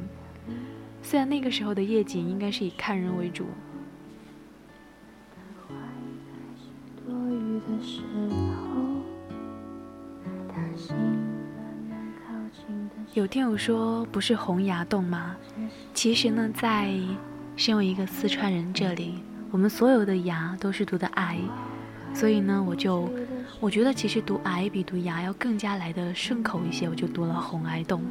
虽然那个时候的夜景应该是以看人为主，多余的时候，有听友说不是洪崖洞吗？其实呢，在身为一个四川人这里，我们所有的崖都是读的癌，所以呢，我就我觉得其实读癌比读牙要更加来的顺口一些，我就读了洪崖洞。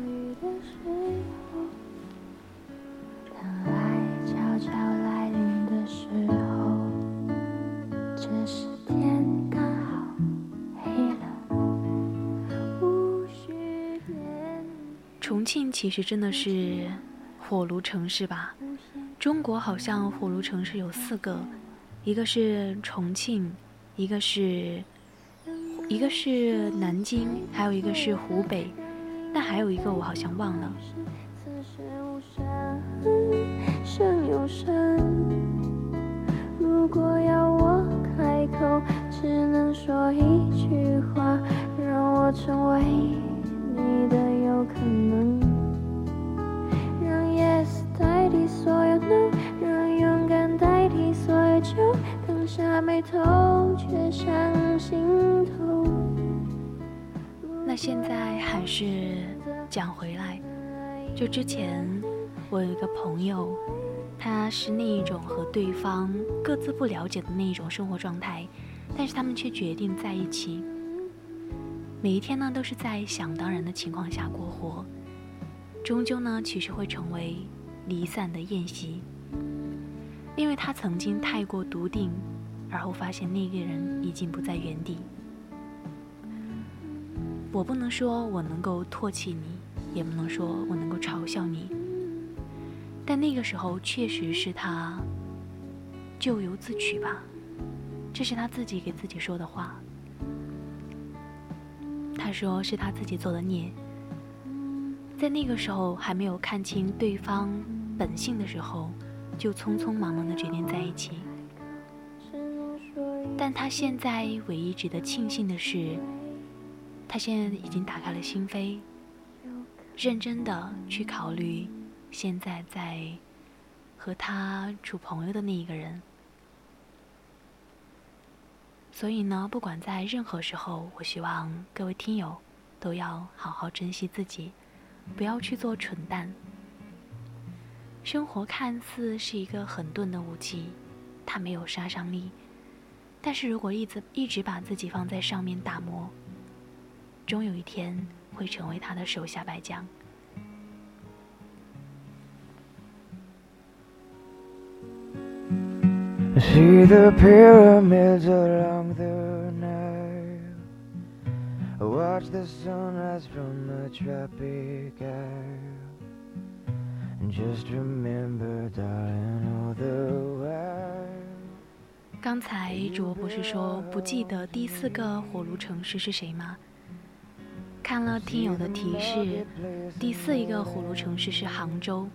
其实真的是火炉城市吧？中国好像火炉城市有四个，一个是重庆，一个是一个是南京，还有一个是湖北，但还有一个我好像忘了。如果要我开口，只能说一句话，让我成为你的有可能。所有让勇敢代替所有酒，放下眉头，却上心头。那现在还是讲回来，就之前我有一个朋友，他是那一种和对方各自不了解的那一种生活状态，但是他们却决定在一起。每一天呢，都是在想当然的情况下过活，终究呢，其实会成为。离散的宴席，因为他曾经太过笃定，而后发现那个人已经不在原地。我不能说我能够唾弃你，也不能说我能够嘲笑你，但那个时候确实是他咎由自取吧，这是他自己给自己说的话。他说是他自己做的孽，在那个时候还没有看清对方。本性的时候，就匆匆忙忙的决定在一起。但他现在唯一值得庆幸的是，他现在已经打开了心扉，认真的去考虑现在在和他处朋友的那一个人。所以呢，不管在任何时候，我希望各位听友都要好好珍惜自己，不要去做蠢蛋。生活看似是一个很钝的武器，它没有杀伤力。但是如果一直一直把自己放在上面打磨，终有一天会成为他的手下败将。刚才主播不是说不记得第四个火炉城市是谁吗？看了听友的提示，第四一个火炉城市是杭州。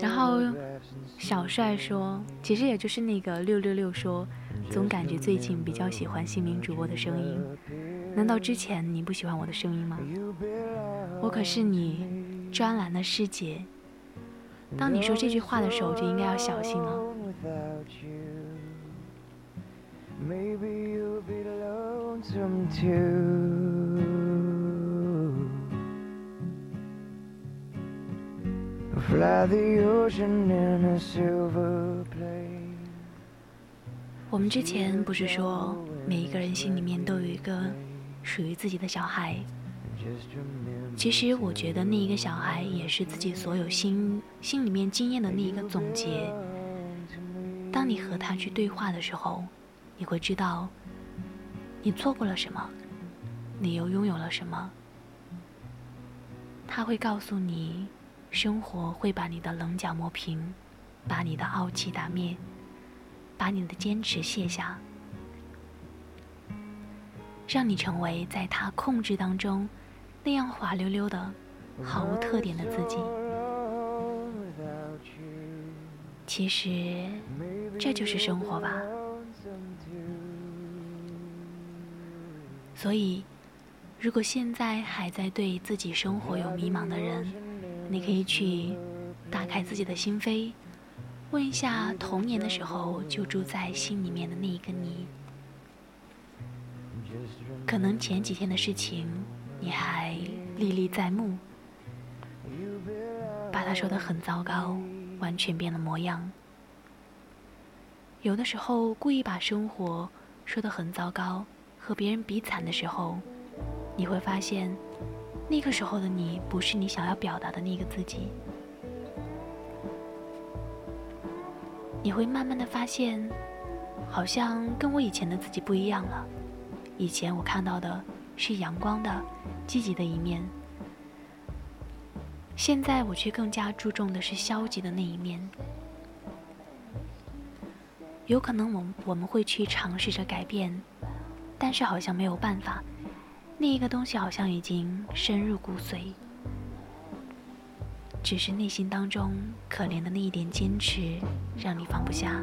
然后小帅说，其实也就是那个六六六说，总感觉最近比较喜欢新民主播的声音。难道之前你不喜欢我的声音吗？我可是你。专栏的师姐，当你说这句话的时候，就应该要小心了。我们之前不是说，每一个人心里面都有一个属于自己的小孩。其实我觉得那一个小孩也是自己所有心心里面经验的那一个总结。当你和他去对话的时候，你会知道你错过了什么，你又拥有了什么。他会告诉你，生活会把你的棱角磨平，把你的傲气打灭，把你的坚持卸下，让你成为在他控制当中。那样滑溜溜的、毫无特点的自己，其实这就是生活吧。所以，如果现在还在对自己生活有迷茫的人，你可以去打开自己的心扉，问一下童年的时候就住在心里面的那一个你。可能前几天的事情你还历历在目，把他说得很糟糕，完全变了模样。有的时候故意把生活说得很糟糕，和别人比惨的时候，你会发现，那个时候的你不是你想要表达的那个自己。你会慢慢的发现，好像跟我以前的自己不一样了。以前我看到的是阳光的、积极的一面，现在我却更加注重的是消极的那一面。有可能我我们会去尝试着改变，但是好像没有办法，那一个东西好像已经深入骨髓，只是内心当中可怜的那一点坚持，让你放不下。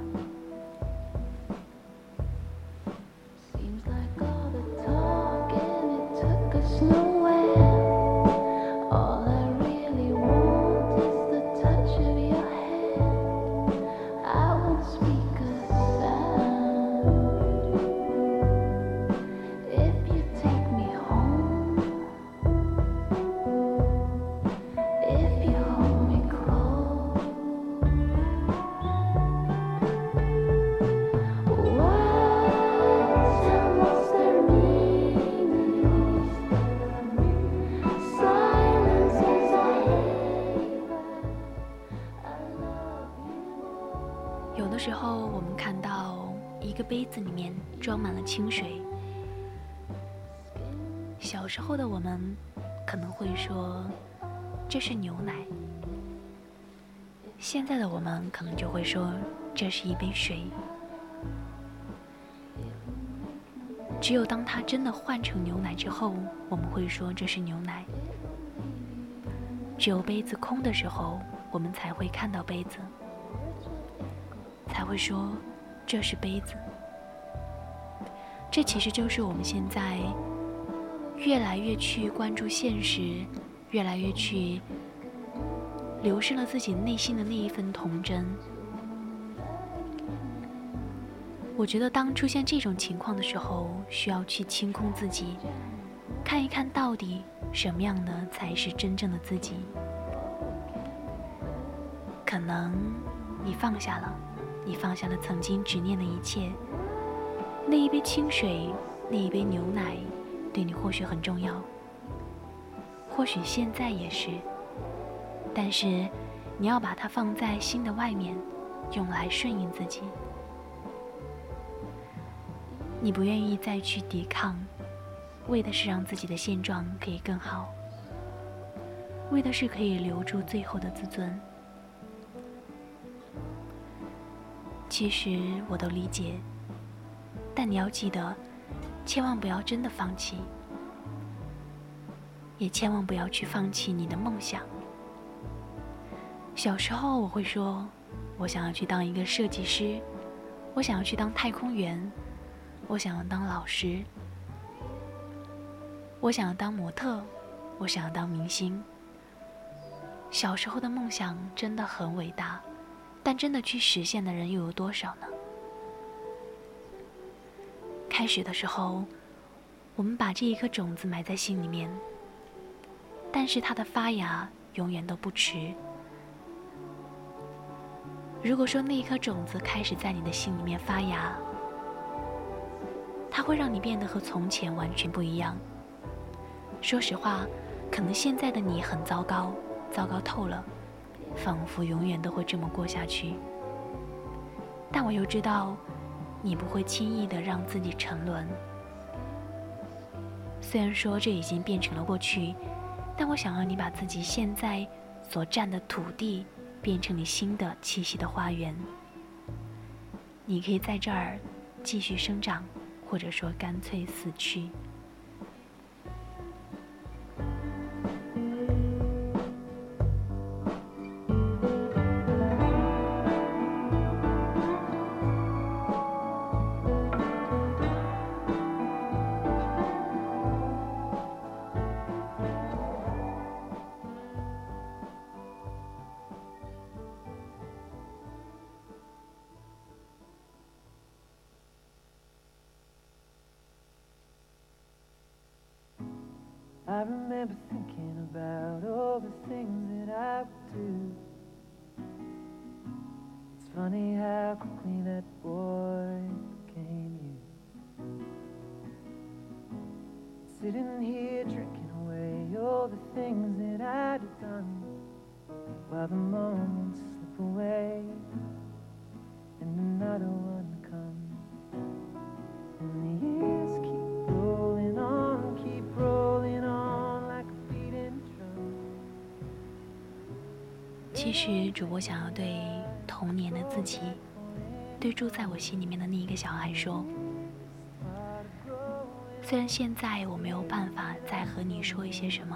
清水。小时候的我们可能会说这是牛奶，现在的我们可能就会说这是一杯水。只有当它真的换成牛奶之后，我们会说这是牛奶。只有杯子空的时候，我们才会看到杯子，才会说这是杯子。这其实就是我们现在越来越去关注现实，越来越去流失了自己内心的那一份童真。我觉得当出现这种情况的时候，需要去清空自己，看一看到底什么样的才是真正的自己。可能你放下了，你放下了曾经执念的一切。那一杯清水，那一杯牛奶，对你或许很重要，或许现在也是。但是，你要把它放在心的外面，用来顺应自己。你不愿意再去抵抗，为的是让自己的现状可以更好，为的是可以留住最后的自尊。其实，我都理解。但你要记得，千万不要真的放弃，也千万不要去放弃你的梦想。小时候我会说，我想要去当一个设计师，我想要去当太空员，我想要当老师，我想要当模特，我想要当明星。小时候的梦想真的很伟大，但真的去实现的人又有多少呢？开始的时候，我们把这一颗种子埋在心里面，但是它的发芽永远都不迟。如果说那一颗种子开始在你的心里面发芽，它会让你变得和从前完全不一样。说实话，可能现在的你很糟糕，糟糕透了，仿佛永远都会这么过下去。但我又知道。你不会轻易的让自己沉沦。虽然说这已经变成了过去，但我想要你把自己现在所占的土地变成你新的栖息的花园。你可以在这儿继续生长，或者说干脆死去。其实，主播想要对童年的自己，对住在我心里面的那一个小孩说：虽然现在我没有办法再和你说一些什么，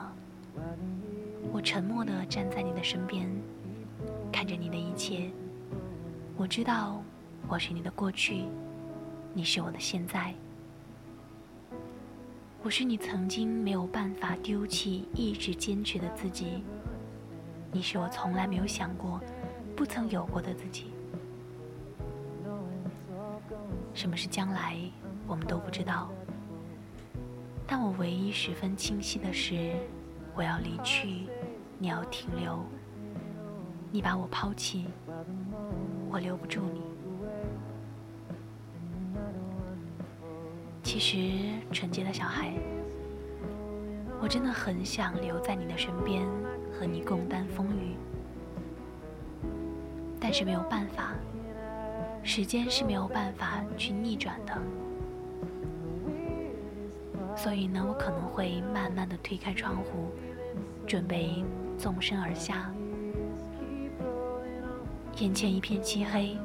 我沉默地站在你的身边，看着你的一切。我知道，我是你的过去，你是我的现在。我是你曾经没有办法丢弃、一直坚持的自己，你是我从来没有想过、不曾有过的自己。什么是将来，我们都不知道。但我唯一十分清晰的是，我要离去，你要停留。你把我抛弃，我留不住你。其实，纯洁的小孩，我真的很想留在你的身边，和你共担风雨。但是没有办法，时间是没有办法去逆转的。所以呢，我可能会慢慢的推开窗户，准备纵身而下。眼前一片漆黑，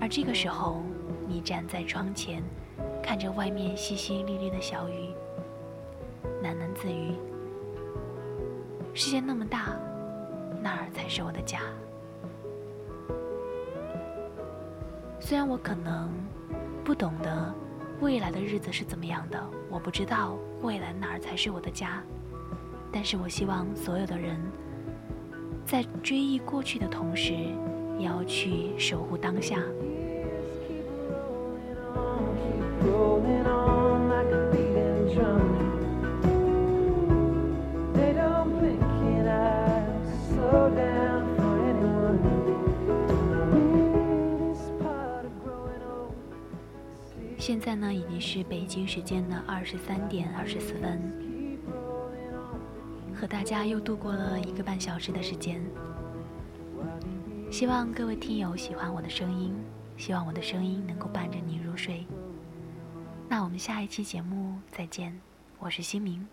而这个时候，你站在窗前，看着外面淅淅沥沥的小雨，喃喃自语：“世界那么大，那儿才是我的家。”虽然我可能不懂得。未来的日子是怎么样的？我不知道未来哪儿才是我的家，但是我希望所有的人在追忆过去的同时，也要去守护当下。现在呢，已经是北京时间的二十三点二十四分，和大家又度过了一个半小时的时间。希望各位听友喜欢我的声音，希望我的声音能够伴着你入睡。那我们下一期节目再见，我是新明。